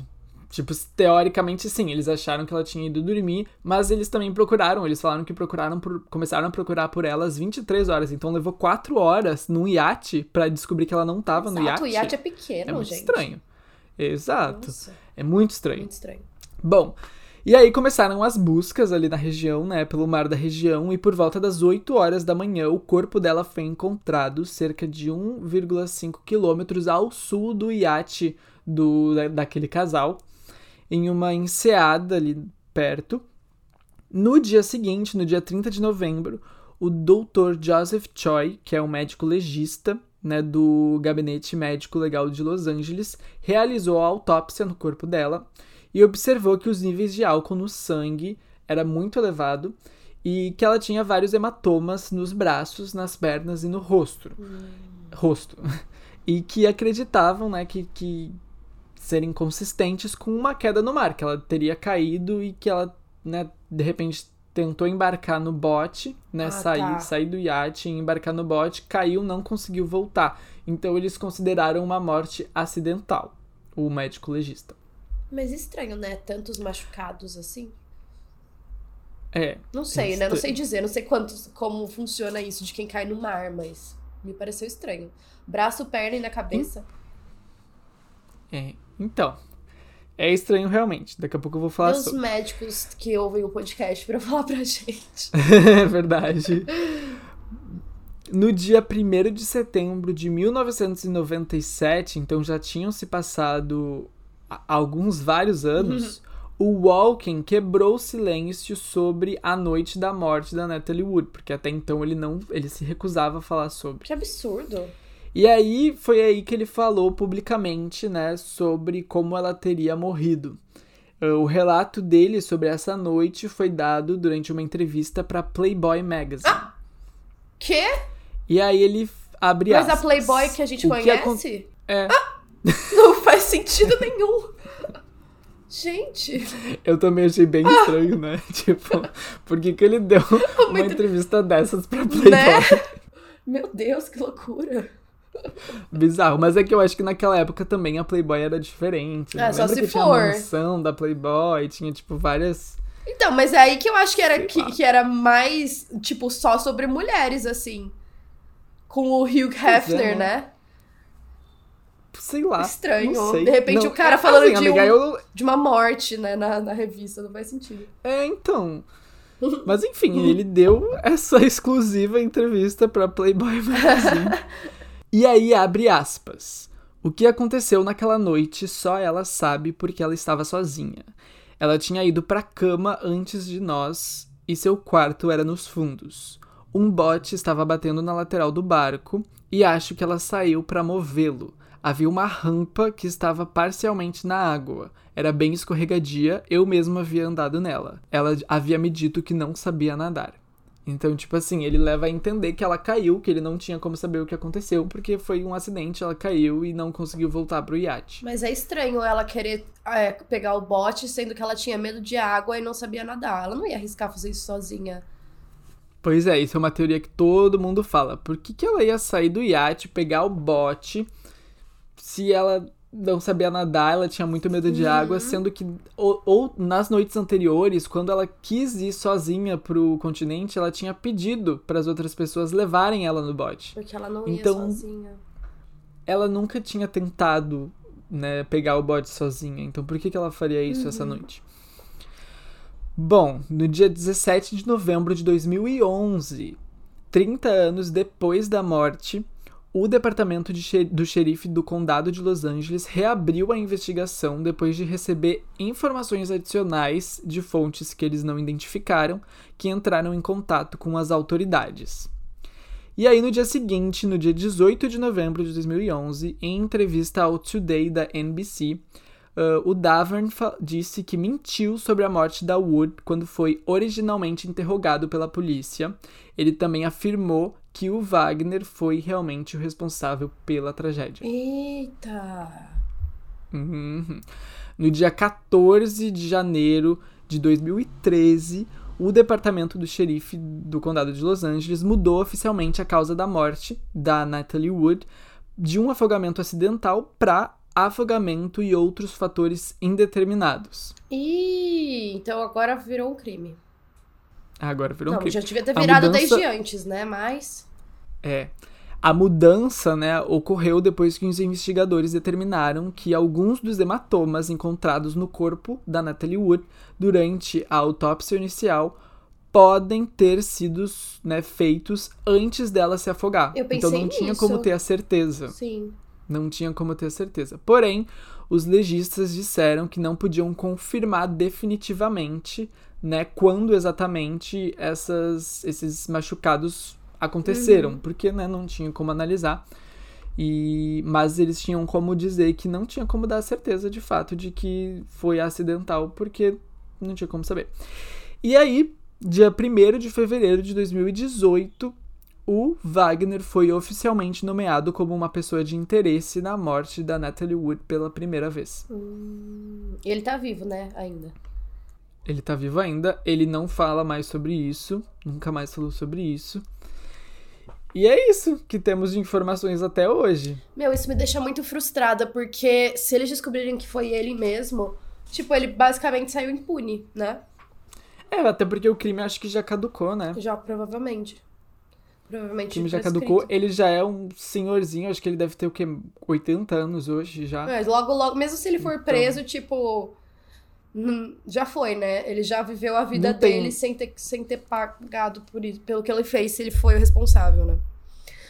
Tipo, teoricamente sim, eles acharam que ela tinha ido dormir, mas eles também procuraram, eles falaram que procuraram por, começaram a procurar por ela às 23 horas, então levou 4 horas num iate para descobrir que ela não tava Exato, no iate. o iate é pequeno, É muito gente. estranho. Exato. Nossa, É muito estranho. muito estranho. Bom, e aí começaram as buscas ali na região, né, pelo mar da região, e por volta das 8 horas da manhã, o corpo dela foi encontrado cerca de 1,5 quilômetros ao sul do iate do, da- daquele casal, em uma enseada ali perto. No dia seguinte, no dia 30 de novembro, o Dr. Joseph Choi, que é um médico legista, né, do Gabinete Médico Legal de Los Angeles, realizou a autópsia no corpo dela e observou que os níveis de álcool no sangue era muito elevado e que ela tinha vários hematomas nos braços, nas pernas e no rosto. Rosto. E que acreditavam, né, que, que serem consistentes com uma queda no mar, que ela teria caído e que ela, né, de repente tentou embarcar no bote, né, Ah, sair, tá. sair do iate e embarcar no bote, caiu, não conseguiu voltar. Então eles consideraram uma morte acidental, o médico legista. Mas estranho, né? Tantos machucados assim. É, Não sei, É né? Não estranho. sei dizer, não sei quantos, como funciona isso de quem cai no mar, mas me pareceu estranho. Braço, perna e na cabeça. é. Então, é estranho realmente. Daqui a pouco eu vou falar os sobre. médicos que ouvem o podcast pra falar pra gente. É verdade. No dia 1 de setembro de 1997, então já tinham se passado alguns vários anos, o Walken quebrou o silêncio sobre a noite da morte da Natalie Wood, porque até então ele não, ele se recusava a falar sobre. Que absurdo. E aí foi aí que ele falou publicamente, né, sobre como ela teria morrido. Uh, O relato dele sobre essa noite foi dado durante uma entrevista para Playboy Magazine. Quê? E aí ele abre Mas a aspas. Playboy que a gente O que acon- conhece? É, Não faz sentido nenhum. Gente, eu também achei bem estranho, né? Tipo, por que, que ele deu uma entre- entrevista dessas pra Playboy? né? Meu Deus, que loucura. Bizarro, mas é que eu acho que naquela época também a Playboy era diferente. né? Ah, só se que tinha for. a mansão da Playboy, tinha, tipo, várias... Então, mas é aí que eu acho que era, que, que era mais, tipo, só sobre mulheres, assim. Com o Hugh Hefner, é. né? Sei lá. Estranho. sei. De repente Não, o cara é falando assim, de, amiga, um- eu, de uma morte, né, na, na revista. Não faz sentido. É, então. Mas enfim, ele deu essa exclusiva entrevista pra Playboy Magazine. e aí abre aspas. O que aconteceu naquela noite só ela sabe porque ela estava sozinha. Ela tinha ido pra cama antes de nós e seu quarto era nos fundos. Um bote estava batendo na lateral do barco e acho que ela saiu pra movê-lo. Havia uma rampa que estava parcialmente na água. Era bem escorregadia, eu mesmo havia andado nela. Ela havia me dito que não sabia nadar. Então, tipo assim, ele leva a entender que ela caiu, que ele não tinha como saber o que aconteceu, porque foi um acidente, ela caiu e não conseguiu voltar pro iate. Mas é estranho ela querer é, pegar o bote, sendo que ela tinha medo de água e não sabia nadar. Ela não ia arriscar fazer isso sozinha. Pois é, isso é uma teoria que todo mundo fala. Por que, que ela ia sair do iate, pegar o bote, se ela não sabia nadar, ela tinha muito medo de água, sendo que ou, ou nas noites anteriores, quando ela quis ir sozinha pro continente, ela tinha pedido para as outras pessoas levarem ela no bote. Porque ela não ia Então- sozinha. Ela nunca tinha tentado, né, pegar o bote sozinha. Então por que, que ela faria isso essa noite? Bom, no dia 17 de novembro de 2011, 30 anos depois da morte, o departamento de xe- do xerife do condado de Los Angeles reabriu a investigação depois de receber informações adicionais de fontes que eles não identificaram que entraram em contato com as autoridades. E aí, no dia seguinte, no dia 18 de novembro de 2011, em entrevista ao Today da NBC, Uh, o Davern disse que mentiu sobre a morte da Wood quando foi originalmente interrogado pela polícia. Ele também afirmou que o Wagner foi realmente o responsável pela tragédia. Eita! Uhum. No dia 14 de janeiro de 2013, o departamento do xerife do condado de Los Angeles mudou oficialmente a causa da morte da Natalie Wood de um afogamento acidental para afogamento e outros fatores indeterminados. Ih, então agora virou um crime. Agora virou Não, um crime. Já devia ter virado mudança... desde antes, né? Mas. É. A mudança, né, ocorreu depois que os investigadores determinaram que alguns dos hematomas encontrados no corpo da Natalie Wood durante a autópsia inicial podem ter sido né, feitos antes dela se afogar. Eu pensei então não tinha nisso. como ter a certeza. Sim. Não tinha como ter certeza. Porém, os legistas disseram que não podiam confirmar definitivamente, né, quando exatamente essas, esses machucados aconteceram, uhum. porque, né, não tinha como analisar. E, mas eles tinham como dizer que não tinha como dar certeza de fato de que foi acidental, porque não tinha como saber. E aí, dia 1 de fevereiro de 2018, o Wagner foi oficialmente nomeado como uma pessoa de interesse na morte da Natalie Wood pela primeira vez. Hum, ele tá vivo, né, ainda? Ele tá vivo ainda, ele não fala mais sobre isso, nunca mais falou sobre isso. E é isso que temos de informações até hoje. Meu, isso me deixa muito frustrada, porque se eles descobrirem que foi ele mesmo, tipo, ele basicamente saiu impune, né? É, até porque o crime acho que já caducou, né? Já, provavelmente. Provavelmente. O time já caducou. Ele já é um senhorzinho, acho que ele deve ter o quê? 80 anos hoje já. É, logo, logo, mesmo se ele for então... preso, tipo. Já foi, né? Ele já viveu a vida Não dele tem... sem, ter, sem ter pagado por isso, pelo que ele fez, se ele foi o responsável, né?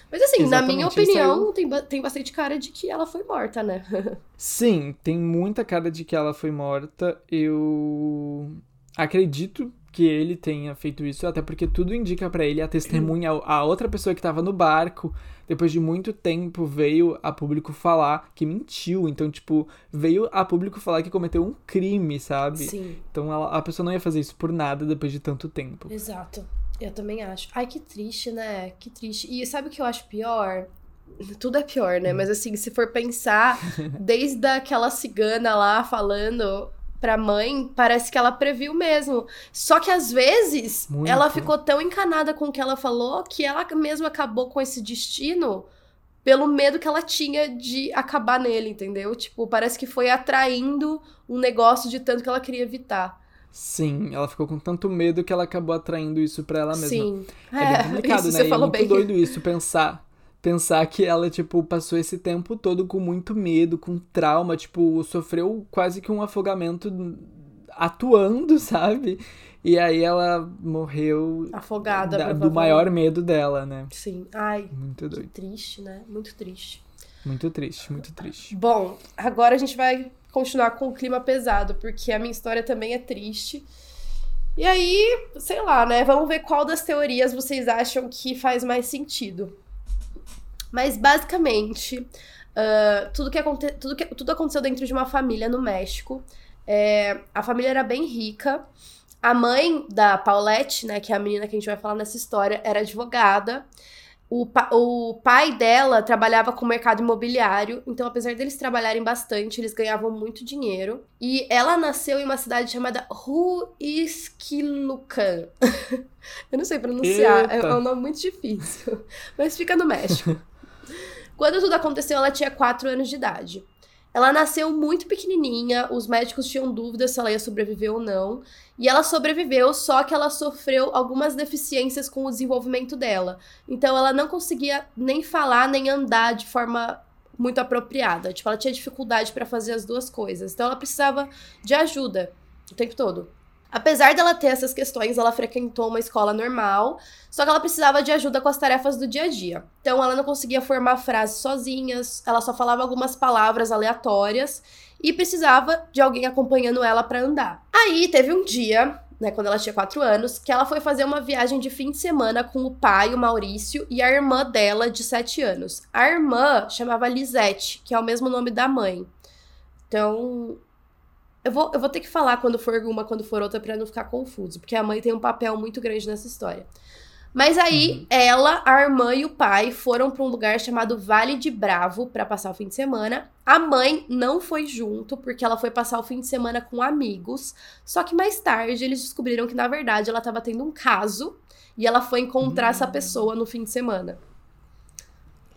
Mas assim, Exatamente, na minha opinião, tem, tem bastante cara de que ela foi morta, né? Sim, tem muita cara de que ela foi morta. Eu acredito que ele tenha feito isso, até porque tudo indica para ele a testemunha, a outra pessoa que estava no barco, depois de muito tempo veio a público falar que mentiu, então tipo, veio a público falar que cometeu um crime, sabe? Sim. Então ela, a pessoa não ia fazer isso por nada depois de tanto tempo. Exato. Eu também acho. Ai, que triste, né? Que triste. E sabe o que eu acho pior? Tudo é pior, né? Hum. Mas assim, se for pensar, desde aquela cigana lá falando pra mãe, parece que ela previu mesmo. Só que às vezes Muito. ela ficou tão encanada com o que ela falou que ela mesma acabou com esse destino pelo medo que ela tinha de acabar nele, entendeu? Tipo, parece que foi atraindo um negócio de tanto que ela queria evitar. Sim, ela ficou com tanto medo que ela acabou atraindo isso pra ela mesma. Sim. É, é bem complicado, né? Você e é muito bem. doido isso, pensar pensar que ela, tipo, passou esse tempo todo com muito medo, com trauma, tipo, sofreu quase que um afogamento atuando, sabe? E aí ela morreu afogada da, do maior medo dela, né? Sim. Ai. Muito doido. triste, né? Muito triste. Muito triste, muito triste. Bom, agora a gente vai continuar com o clima pesado, porque a minha história também é triste. E aí, sei lá, né? Vamos ver qual das teorias vocês acham que faz mais sentido. Mas basicamente, uh, tudo, que aconte tudo, que, tudo aconteceu dentro de uma família no México. É, a família era bem rica. A mãe da Paulette, né, que é a menina que a gente vai falar nessa história, era advogada. O, pa o pai dela trabalhava com o mercado imobiliário, então, apesar deles trabalharem bastante, eles ganhavam muito dinheiro. E ela nasceu em uma cidade chamada Huizquilucan. Eu não sei pronunciar, é, é um nome muito difícil, mas fica no México. Quando tudo aconteceu, ela tinha 4 anos de idade. Ela nasceu muito pequenininha, os médicos tinham dúvidas se ela ia sobreviver ou não. E ela sobreviveu, só que ela sofreu algumas deficiências com o desenvolvimento dela. Então ela não conseguia nem falar nem andar de forma muito apropriada. Tipo, ela tinha dificuldade para fazer as duas coisas. Então ela precisava de ajuda o tempo todo. Apesar dela ter essas questões, ela frequentou uma escola normal, só que ela precisava de ajuda com as tarefas do dia a dia. Então ela não conseguia formar frases sozinhas, ela só falava algumas palavras aleatórias e precisava de alguém acompanhando ela para andar. Aí teve um dia, né, quando ela tinha 4 anos, que ela foi fazer uma viagem de fim de semana com o pai, o Maurício, e a irmã dela, de 7 anos. A irmã chamava Lisette, que é o mesmo nome da mãe. Então, Eu vou, eu vou ter que falar quando for uma, quando for outra, pra não ficar confuso, porque a mãe tem um papel muito grande nessa história. Mas aí, uhum. ela, a irmã e o pai foram para um lugar chamado Vale de Bravo para passar o fim de semana. A mãe não foi junto, porque ela foi passar o fim de semana com amigos. Só que mais tarde eles descobriram que, na verdade, ela estava tendo um caso e ela foi encontrar essa hum. pessoa no fim de semana.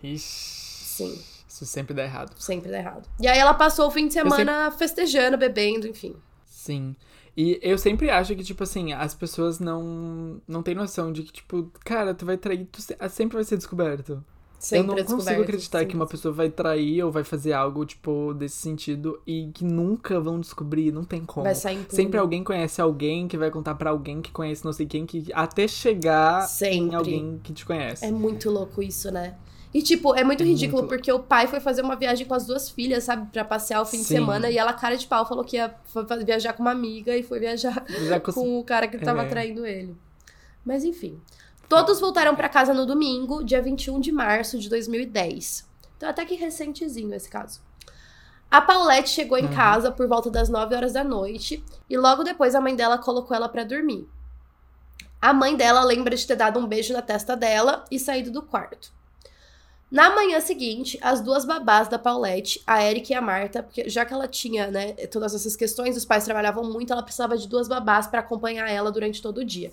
Ixi. Sim. Isso sempre dá errado. Sempre dá errado. E aí ela passou o fim de semana sempre... festejando, bebendo, enfim. Sim. E eu sempre acho que, tipo assim, as pessoas não, não têm noção de que, tipo, cara, tu vai trair, tu sempre vai ser descoberto. Sempre eu não consigo acreditar que uma pessoa vai trair ou vai fazer algo, tipo, desse sentido e que nunca vão descobrir, não tem como. Vai sair Sempre alguém conhece alguém que vai contar para alguém que conhece não sei quem, que até chegar Sempre. em alguém que te conhece. É muito louco isso, né? E, tipo, é muito ridículo, muito... porque o pai foi fazer uma viagem com as duas filhas, sabe? Pra passear o fim Sim. de semana. E ela, cara de pau, falou que ia viajar com uma amiga e foi viajar com... com... o cara que tava é. traindo ele. Mas, enfim. Todos voltaram para casa no domingo, dia 21 de março de 2010. Então, até que recentezinho esse caso. A Paulette chegou em uhum. casa por volta das 9 horas da noite e logo depois a mãe dela colocou ela para dormir. A mãe dela lembra de ter dado um beijo na testa dela e saído do quarto. Na manhã seguinte, as duas babás da Paulette, a Erika e a Marta, porque já que ela tinha, né, todas essas questões, os pais trabalhavam muito, ela precisava de duas babás para acompanhar ela durante todo o dia.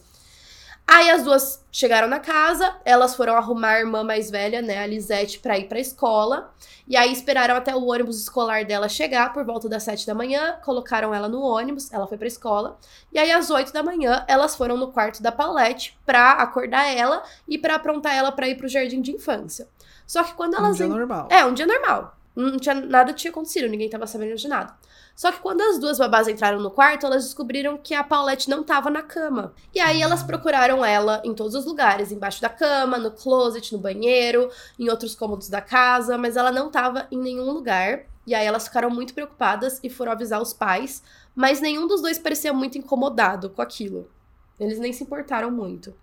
Aí as duas chegaram na casa, elas foram arrumar a irmã mais velha, né, a Lisette, pra ir pra escola. E aí esperaram até o ônibus escolar dela chegar por volta das sete da manhã, colocaram ela no ônibus, ela foi pra escola. E aí às oito da manhã, elas foram no quarto da Paulette pra acordar ela e pra aprontar ela pra ir pro jardim de infância. Só que quando elas. Um dia normal. É, um dia normal. Não tinha, nada tinha acontecido, ninguém tava sabendo de nada. Só que quando as duas babás entraram no quarto, elas descobriram que a Paulette não tava na cama. E aí elas procuraram ela em todos os lugares, embaixo da cama, no closet, no banheiro, em outros cômodos da casa, mas ela não tava em nenhum lugar. E aí elas ficaram muito preocupadas e foram avisar os pais, mas nenhum dos dois parecia muito incomodado com aquilo. Eles nem se importaram muito.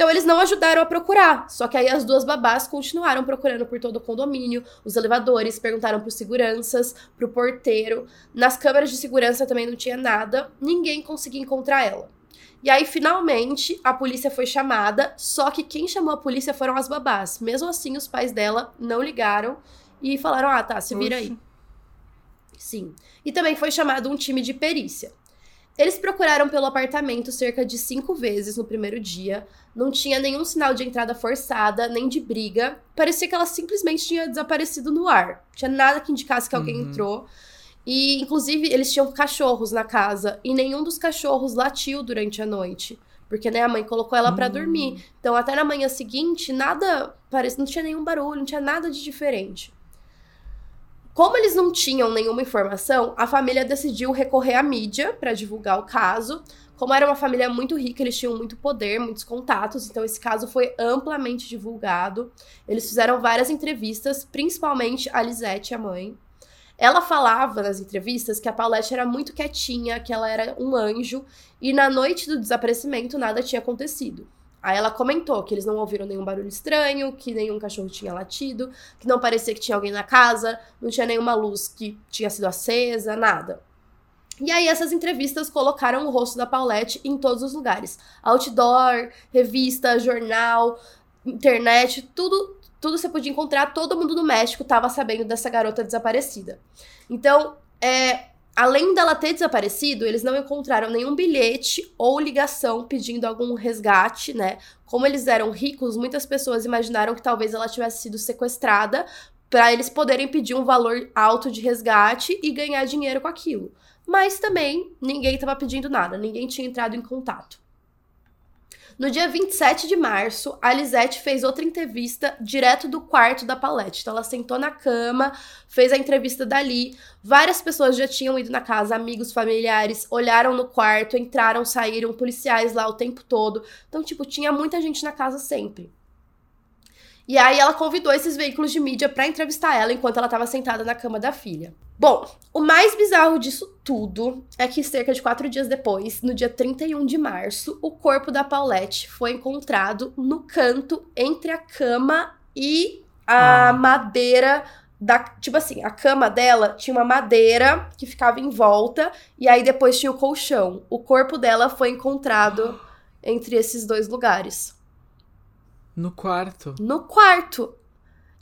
Então eles não ajudaram a procurar. Só que aí as duas babás continuaram procurando por todo o condomínio, os elevadores, perguntaram pros seguranças, pro porteiro. Nas câmeras de segurança também não tinha nada, ninguém conseguia encontrar ela. E aí, finalmente, a polícia foi chamada, só que quem chamou a polícia foram as babás. Mesmo assim, os pais dela não ligaram e falaram: ah, tá, se vira aí. Sim. E também foi chamado um time de perícia. Eles procuraram pelo apartamento cerca de cinco vezes no primeiro dia. Não tinha nenhum sinal de entrada forçada, nem de briga. Parecia que ela simplesmente tinha desaparecido no ar. Tinha nada que indicasse que alguém uhum. entrou. E, inclusive, eles tinham cachorros na casa. E nenhum dos cachorros latiu durante a noite. Porque, né, a mãe colocou ela para dormir. Hum. Então, até na manhã seguinte, nada. Parece, não tinha nenhum barulho, não tinha nada de diferente. Como eles não tinham nenhuma informação, a família decidiu recorrer à mídia para divulgar o caso. Como era uma família muito rica, eles tinham muito poder, muitos contatos, então esse caso foi amplamente divulgado. Eles fizeram várias entrevistas, principalmente a Lisette, a mãe. Ela falava nas entrevistas que a Paulette era muito quietinha, que ela era um anjo, e na noite do desaparecimento nada tinha acontecido. Aí ela comentou que eles não ouviram nenhum barulho estranho, que nenhum cachorro tinha latido, que não parecia que tinha alguém na casa, não tinha nenhuma luz que tinha sido acesa, nada. E aí essas entrevistas colocaram o rosto da Paulette em todos os lugares. Outdoor, revista, jornal, internet, tudo, tudo você podia encontrar, todo mundo no México estava sabendo dessa garota desaparecida. Então, é, Além dela ter desaparecido, eles não encontraram nenhum bilhete ou ligação pedindo algum resgate, né? Como eles eram ricos, muitas pessoas imaginaram que talvez ela tivesse sido sequestrada para eles poderem pedir um valor alto de resgate e ganhar dinheiro com aquilo. Mas também ninguém estava pedindo nada, ninguém tinha entrado em contato. No dia 27 de março, a Lisette fez outra entrevista direto do quarto da Paulette. Então ela sentou na cama, fez a entrevista dali. Várias pessoas já tinham ido na casa, amigos, familiares, olharam no quarto, entraram, saíram, policiais lá o tempo todo. Então, tipo, tinha muita gente na casa sempre. E aí ela convidou esses veículos de mídia para entrevistar ela enquanto ela estava sentada na cama da filha. Bom, o mais bizarro disso tudo é que cerca de quatro dias depois, no dia 31 de março, o corpo da Paulette foi encontrado no canto entre a cama e a ah. madeira da, tipo assim, a cama dela tinha uma madeira que ficava em volta e aí depois tinha o colchão. O corpo dela foi encontrado entre esses dois lugares. No quarto. No quarto.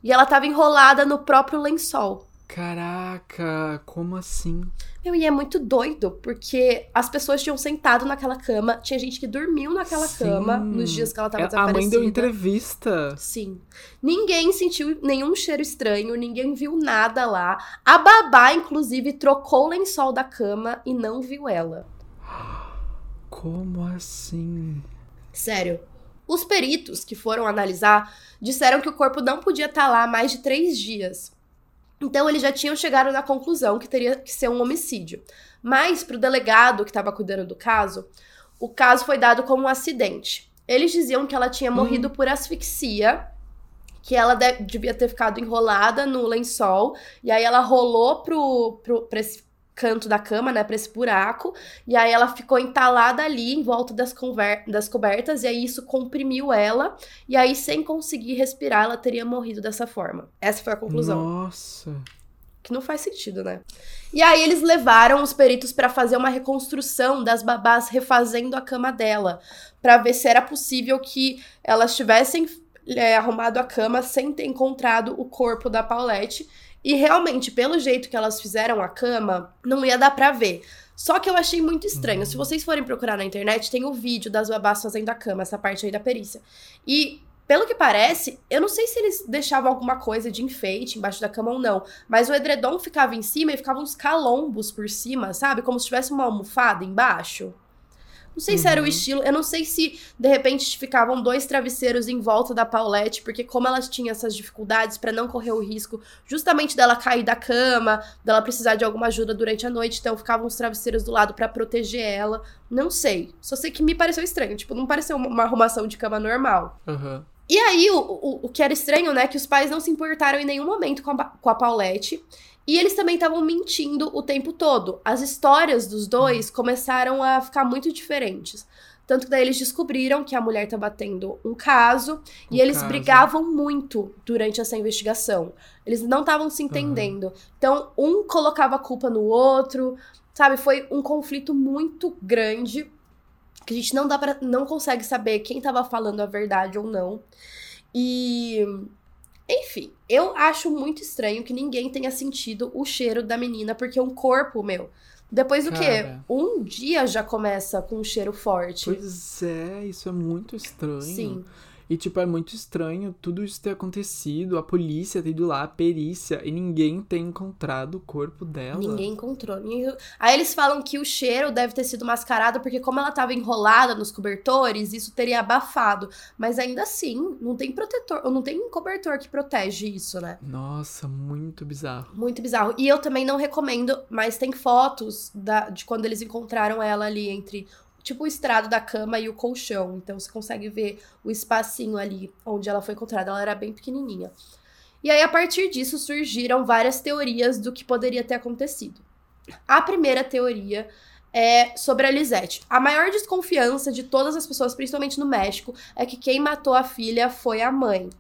E ela tava enrolada no próprio lençol. Caraca, como assim? Meu, e é muito doido, porque as pessoas tinham sentado naquela cama, tinha gente que dormiu naquela Sim. cama nos dias que ela tava É, a desaparecida. mãe deu entrevista. Sim. Ninguém sentiu nenhum cheiro estranho, ninguém viu nada lá. A babá, inclusive, trocou o lençol da cama e não viu ela. Como assim? Sério. Os peritos que foram analisar disseram que o corpo não podia estar lá há mais de três dias. Então eles já tinham chegado na conclusão que teria que ser um homicídio. Mas para o delegado que estava cuidando do caso, o caso foi dado como um acidente. Eles diziam que ela tinha morrido por asfixia, que ela de- devia ter ficado enrolada no lençol, e aí ela rolou pro, pro, esse canto da cama, né, pra esse buraco, e aí ela ficou entalada ali em volta das, das cobertas, e aí isso comprimiu ela, e aí sem conseguir respirar, ela teria morrido dessa forma. Essa foi a conclusão. Nossa. Que não faz sentido, né? E aí eles levaram os peritos pra fazer uma reconstrução das babás refazendo a cama dela, Pra ver se era possível que elas tivessem é, arrumado a cama sem ter encontrado o corpo da Paulette. E realmente, pelo jeito que elas fizeram a cama, não ia dar pra ver. Só que eu achei muito estranho. Se vocês forem procurar na internet, tem o vídeo das babás fazendo a cama, essa parte aí da perícia. E pelo que parece, eu não sei se eles deixavam alguma coisa de enfeite embaixo da cama ou não, mas o edredom ficava em cima e ficavam uns calombos por cima, sabe? Como se tivesse uma almofada embaixo. Não sei se era o Uhum. estilo, eu não sei se de repente ficavam dois travesseiros em volta da Paulette, porque como elas tinham essas dificuldades pra não correr o risco justamente dela cair da cama, dela precisar de alguma ajuda durante a noite, então ficavam os travesseiros do lado pra proteger ela. Não sei. Só sei que me pareceu estranho, tipo, não pareceu uma- uma arrumação de cama normal. Aham. E aí, o, o, o que era estranho, né, que os pais não se importaram em nenhum momento com a, com a Paulette. E eles também estavam mentindo o tempo todo. As histórias dos dois começaram a ficar muito diferentes. Tanto que daí eles descobriram que a mulher estava tendo um caso e Um eles caso. brigavam muito durante essa investigação. Eles não estavam se entendendo. Então, um colocava a culpa no outro, sabe? Foi um conflito muito grande que a gente não dá para não consegue saber quem tava falando a verdade ou não. E enfim, eu acho muito estranho que ninguém tenha sentido o cheiro da menina, porque um corpo, meu, depois do quê? Cara. Um dia já começa com um cheiro forte. Pois é, isso é muito estranho. Sim. E, tipo, é muito estranho tudo isso ter acontecido, a polícia ter ido lá, a perícia, e ninguém ter encontrado o corpo dela. Ninguém encontrou. ninguém- Aí eles falam que o cheiro deve ter sido mascarado porque como ela tava enrolada nos cobertores, isso teria abafado. Mas ainda assim, não tem protetor, ou não tem cobertor que protege isso, né? Nossa, muito bizarro. Muito bizarro. E eu também não recomendo, mas tem fotos da- de quando eles encontraram ela ali entre, tipo, o estrado da cama e o colchão. Então você consegue ver o espacinho ali onde ela foi encontrada. Ela era bem pequenininha. E aí, a partir disso, surgiram várias teorias do que poderia ter acontecido. A primeira teoria é sobre a Lisette. A maior desconfiança de todas as pessoas, principalmente no México, é que quem matou a filha foi a mãe.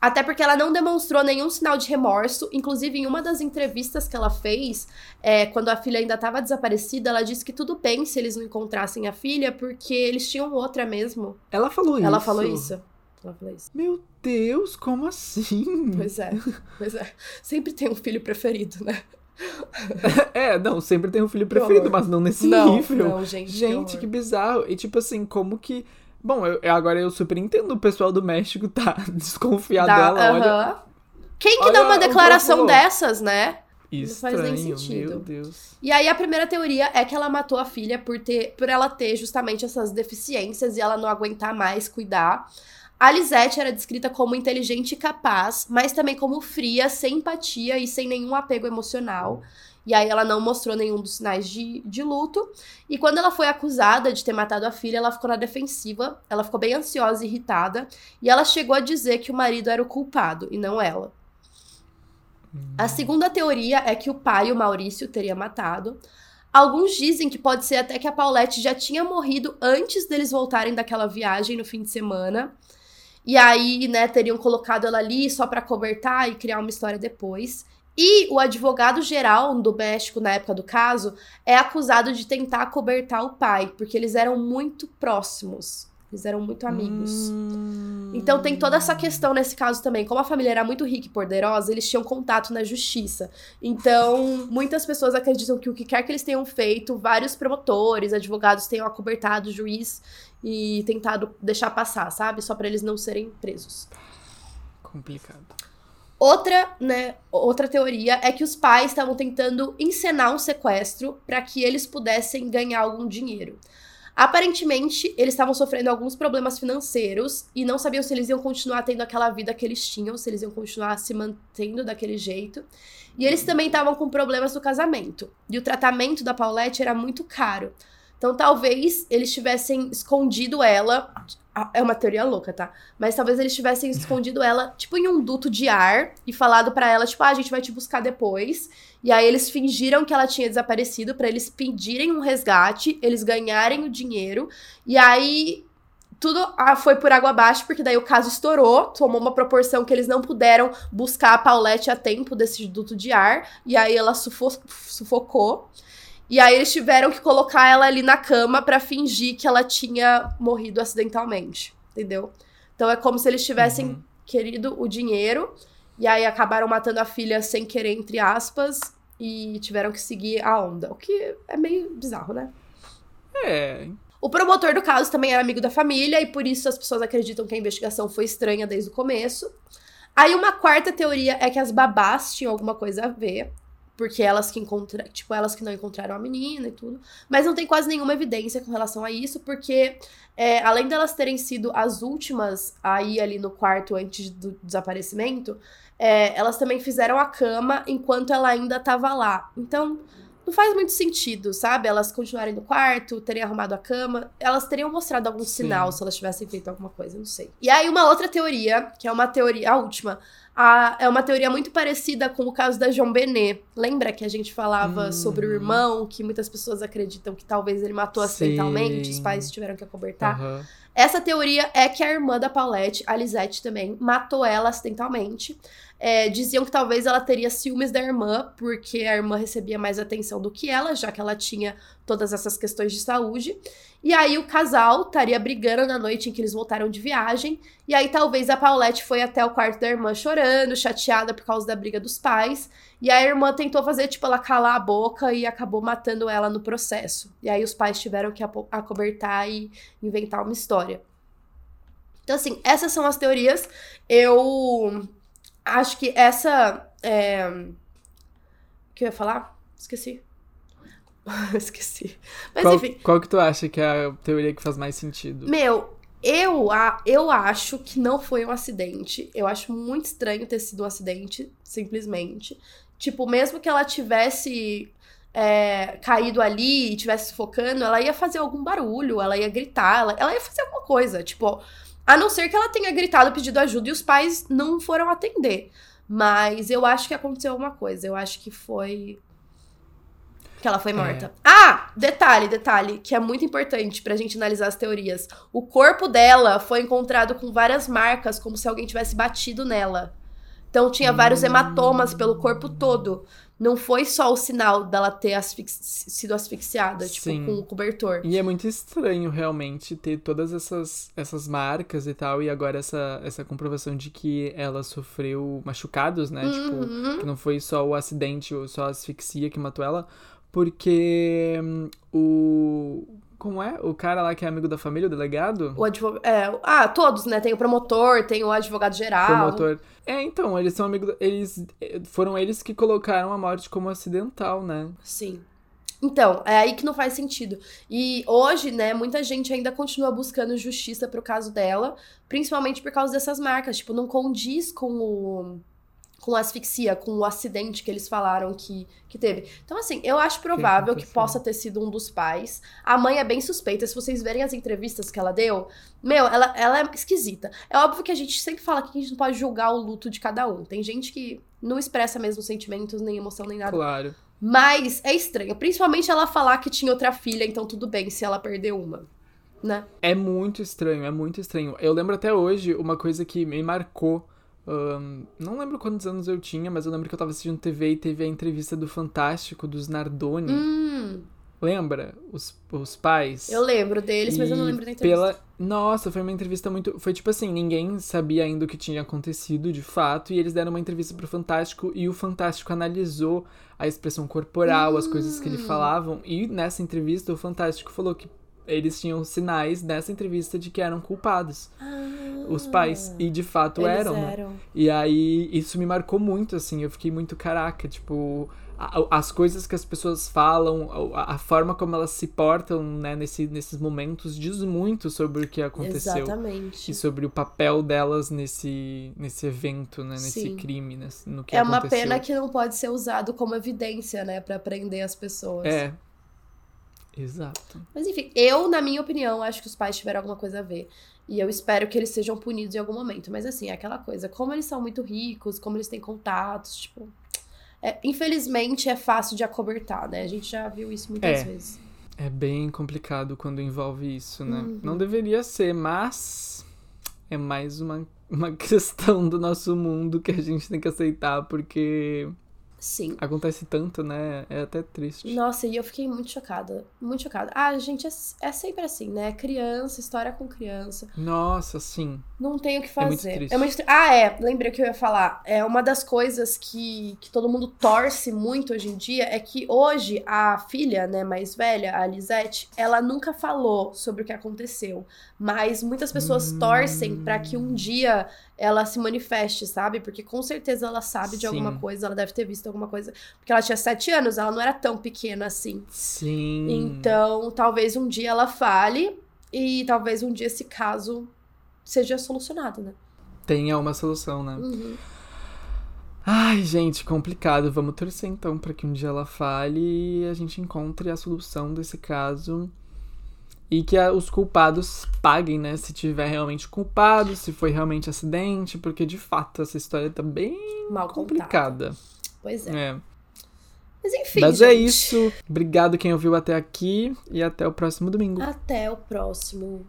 Até porque ela não demonstrou nenhum sinal de remorso. Inclusive, em uma das entrevistas que ela fez, é, quando a filha ainda estava desaparecida, ela disse que tudo bem se eles não encontrassem a filha, porque eles tinham outra mesmo. Ela falou isso. Ela falou isso. Ela falou isso. Meu Deus, como assim? Pois é, pois é. Sempre tem um filho preferido, né? É, não, sempre tem um filho preferido, mas não nesse não, nível. não, gente. Gente, que bizarro. E tipo assim, como que. Bom, eu, agora eu super entendo o pessoal do México tá desconfiado Dá- dela. Olha, aham. Quem que olha dá uma declaração dessas, né? estranho, faz nem sentido. meu Deus. E aí a primeira teoria é que ela matou a filha por ter, por ela ter justamente essas deficiências e ela não aguentar mais cuidar. A Lisette era descrita como inteligente e capaz, mas também como fria, sem empatia e sem nenhum apego emocional. E aí ela não mostrou nenhum dos sinais de, de luto. E quando ela foi acusada de ter matado a filha, ela ficou na defensiva, ela ficou bem ansiosa e irritada, e ela chegou a dizer que o marido era o culpado e não ela. A segunda teoria é que o pai, o Maurício, teria matado. Alguns dizem que pode ser até que a Paulette já tinha morrido antes deles voltarem daquela viagem no fim de semana. E aí, né, teriam colocado ela ali só pra cobertar e criar uma história depois. E o advogado geral do México, na época do caso, é acusado de tentar cobertar o pai, porque eles eram muito próximos. Eles eram muito amigos. Hum. Então tem toda essa questão nesse caso também. Como a família era muito rica e poderosa, eles tinham contato na justiça. Então, muitas pessoas acreditam que o que quer que eles tenham feito, vários promotores, advogados tenham acobertado o juiz e tentado deixar passar, sabe? Só pra eles não serem presos. Complicado. Outra, né, outra teoria é que os pais estavam tentando encenar um sequestro para que eles pudessem ganhar algum dinheiro. Aparentemente, eles estavam sofrendo alguns problemas financeiros e não sabiam se eles iam continuar tendo aquela vida que eles tinham, se eles iam continuar se mantendo daquele jeito. E eles também estavam com problemas no casamento. E o tratamento da Paulette era muito caro. Então, talvez eles tivessem escondido ela. Ah, É uma teoria louca, tá? Mas talvez eles tivessem escondido ela, tipo, em um duto de ar e falado pra ela, tipo, ah, a gente vai te buscar depois. E aí eles fingiram que ela tinha desaparecido pra eles pedirem um resgate, eles ganharem o dinheiro. E aí tudo ah, foi por água abaixo, porque daí o caso estourou, tomou uma proporção que eles não puderam buscar a Paulette a tempo desse duto de ar, e aí ela sufo- sufocou. E aí eles tiveram que colocar ela ali na cama pra fingir que ela tinha morrido acidentalmente, entendeu? Então é como se eles tivessem Uhum. querido o dinheiro, e aí acabaram matando a filha sem querer, entre aspas, e tiveram que seguir a onda. O que é meio bizarro, né? É. O promotor do caso também era amigo da família e por isso as pessoas acreditam que a investigação foi estranha desde o começo. Aí uma quarta teoria é que as babás tinham alguma coisa a ver, porque elas que encontraram, tipo, elas que não encontraram a menina e tudo. Mas não tem quase nenhuma evidência com relação a isso, porque é, além delas terem sido as últimas a ir ali no quarto antes do desaparecimento, é, elas também fizeram a cama enquanto ela ainda estava lá. Então, não faz muito sentido, sabe? Elas continuarem no quarto, terem arrumado a cama. Elas teriam mostrado algum Sim. sinal se elas tivessem feito alguma coisa, não sei. E aí, uma outra teoria, que é uma teoria, a última, a- é uma teoria muito parecida com o caso da João Benet. Lembra que a gente falava Hum. sobre o irmão, que muitas pessoas acreditam que talvez ele matou acidentalmente, os pais tiveram que acobertar? aham. Essa teoria é que a irmã da Paulette, a Lisette também, matou ela acidentalmente. É, diziam que talvez ela teria ciúmes da irmã, porque a irmã recebia mais atenção do que ela, já que ela tinha todas essas questões de saúde. E aí o casal estaria brigando na noite em que eles voltaram de viagem. E aí talvez a Paulette foi até o quarto da irmã chorando, chateada por causa da briga dos pais. E a irmã tentou fazer, tipo, ela calar a boca e acabou matando ela no processo. E aí os pais tiveram que acobertar e inventar uma história. Então, assim, essas são as teorias. Eu acho que essa. É... O que eu ia falar? Esqueci. Esqueci. Mas Qual, enfim. qual que tu acha que é a teoria que faz mais sentido? Meu, eu, a, eu acho que não foi um acidente. Eu acho muito estranho ter sido um acidente, simplesmente. Tipo, mesmo que ela tivesse é, caído ali e tivesse focando, ela ia fazer algum barulho, ela ia gritar, ela, ela ia fazer alguma coisa. Tipo, a não ser que ela tenha gritado, pedido ajuda e os pais não foram atender. Mas eu acho que aconteceu alguma coisa. Eu acho que foi. Que ela foi morta. Ah, detalhe, detalhe, que é muito importante pra gente analisar as teorias. O corpo dela foi encontrado com várias marcas, como se alguém tivesse batido nela. Então tinha vários hematomas pelo corpo todo. Não foi só o sinal dela ter sido asfixiada, tipo, Sim. com o cobertor. E é muito estranho, realmente, ter todas essas, essas marcas e tal, e agora essa, essa comprovação de que ela sofreu machucados, né? Tipo, Uhum. que não foi só o acidente ou só a asfixia que matou ela, porque hum, o. Como é? O cara lá que é amigo da família, o delegado? O advogado. É, ah, todos, né? Tem o promotor, tem o advogado geral. promotor. É, então, eles são amigos. Eles. Foram eles que colocaram a morte como acidental, né? Sim. Então, é aí que não faz sentido. E hoje, né, muita gente ainda continua buscando justiça pro caso dela, principalmente por causa dessas marcas. Tipo, não condiz com o. com a asfixia, com o acidente que eles falaram que, que teve. Então, assim, eu acho provável que, aconteceu. possa ter sido um dos pais. A mãe é bem suspeita. Se vocês verem as entrevistas que ela deu, meu, ela, ela é esquisita. É óbvio que a gente sempre fala que a gente não pode julgar o luto de cada um. Tem gente que não expressa mesmo sentimentos, nem emoção, nem nada. Claro. Mas é estranho. Principalmente ela falar que tinha outra filha, então tudo bem se ela perder uma. né? É muito estranho, é muito estranho. Eu lembro até hoje uma coisa que me marcou. Não lembro quantos anos eu tinha, mas eu lembro que eu tava assistindo TV e teve a entrevista do Fantástico, dos Nardoni. Hum, Lembra? Os, os pais. eu lembro deles, mas eu não E lembro da entrevista. Pela... Nossa, foi uma entrevista muito. Foi tipo assim, ninguém sabia ainda o que tinha acontecido de fato, e eles deram uma entrevista pro Fantástico e o Fantástico analisou a expressão corporal, as coisas que ele Hum. falavam, e nessa entrevista o Fantástico falou que eles tinham sinais nessa entrevista de que eram culpados, os pais, e de fato Ah, Eles eram, né? eram. E aí, isso me marcou muito, assim. Eu fiquei muito caraca, tipo, a- as coisas que as pessoas falam, a, a forma como elas se portam, né, nesse, nesses momentos, diz muito sobre o que aconteceu. Exatamente. E sobre o papel delas nesse, nesse evento, né, nesse Sim. crime, nesse, no que É uma aconteceu. pena que não pode ser usado como evidência, né, Pra prender as pessoas. É. Exato. Mas enfim, eu, na minha opinião, acho que os pais tiveram alguma coisa a ver. E eu espero que eles sejam punidos em algum momento. Mas assim, é aquela coisa, como eles são muito ricos, como eles têm contatos, tipo. é, infelizmente é fácil de acobertar, né? A gente já viu isso muitas É. vezes. É bem complicado quando envolve isso, né? Uhum. Não deveria ser, mas é mais uma, uma questão do nosso mundo que a gente tem que aceitar, porque Sim. acontece tanto, né? É até triste. Nossa, e eu fiquei muito chocada. Muito chocada. Ah, gente, é, é sempre assim, né? Criança, história com criança. Nossa, sim. Não tem o que É muito fazer. triste. muito tri- Ah, é. Lembrei o que eu ia falar. É uma das coisas que, que todo mundo torce muito hoje em dia é que hoje a filha, né, mais velha, a Lisette, ela nunca falou sobre o que aconteceu. Mas muitas pessoas Hum. torcem pra que um dia ela se manifeste, sabe? Porque com certeza ela sabe de alguma Sim. coisa, ela deve ter visto alguma coisa. Porque ela tinha sete anos, ela não era tão pequena assim. Sim. Então, talvez um dia ela fale e talvez um dia esse caso seja solucionado, né? Tenha uma solução, né? Uhum. Ai, gente, complicado. Vamos torcer então pra que um dia ela fale e a gente encontre a solução desse caso. E que a- os culpados paguem, né? Se tiver realmente culpado, se foi realmente acidente, porque de fato essa história tá bem Mal complicada. Pois é. É. Mas enfim, Mas é gente. isso. Obrigado quem ouviu até aqui e até o próximo domingo. Até o próximo.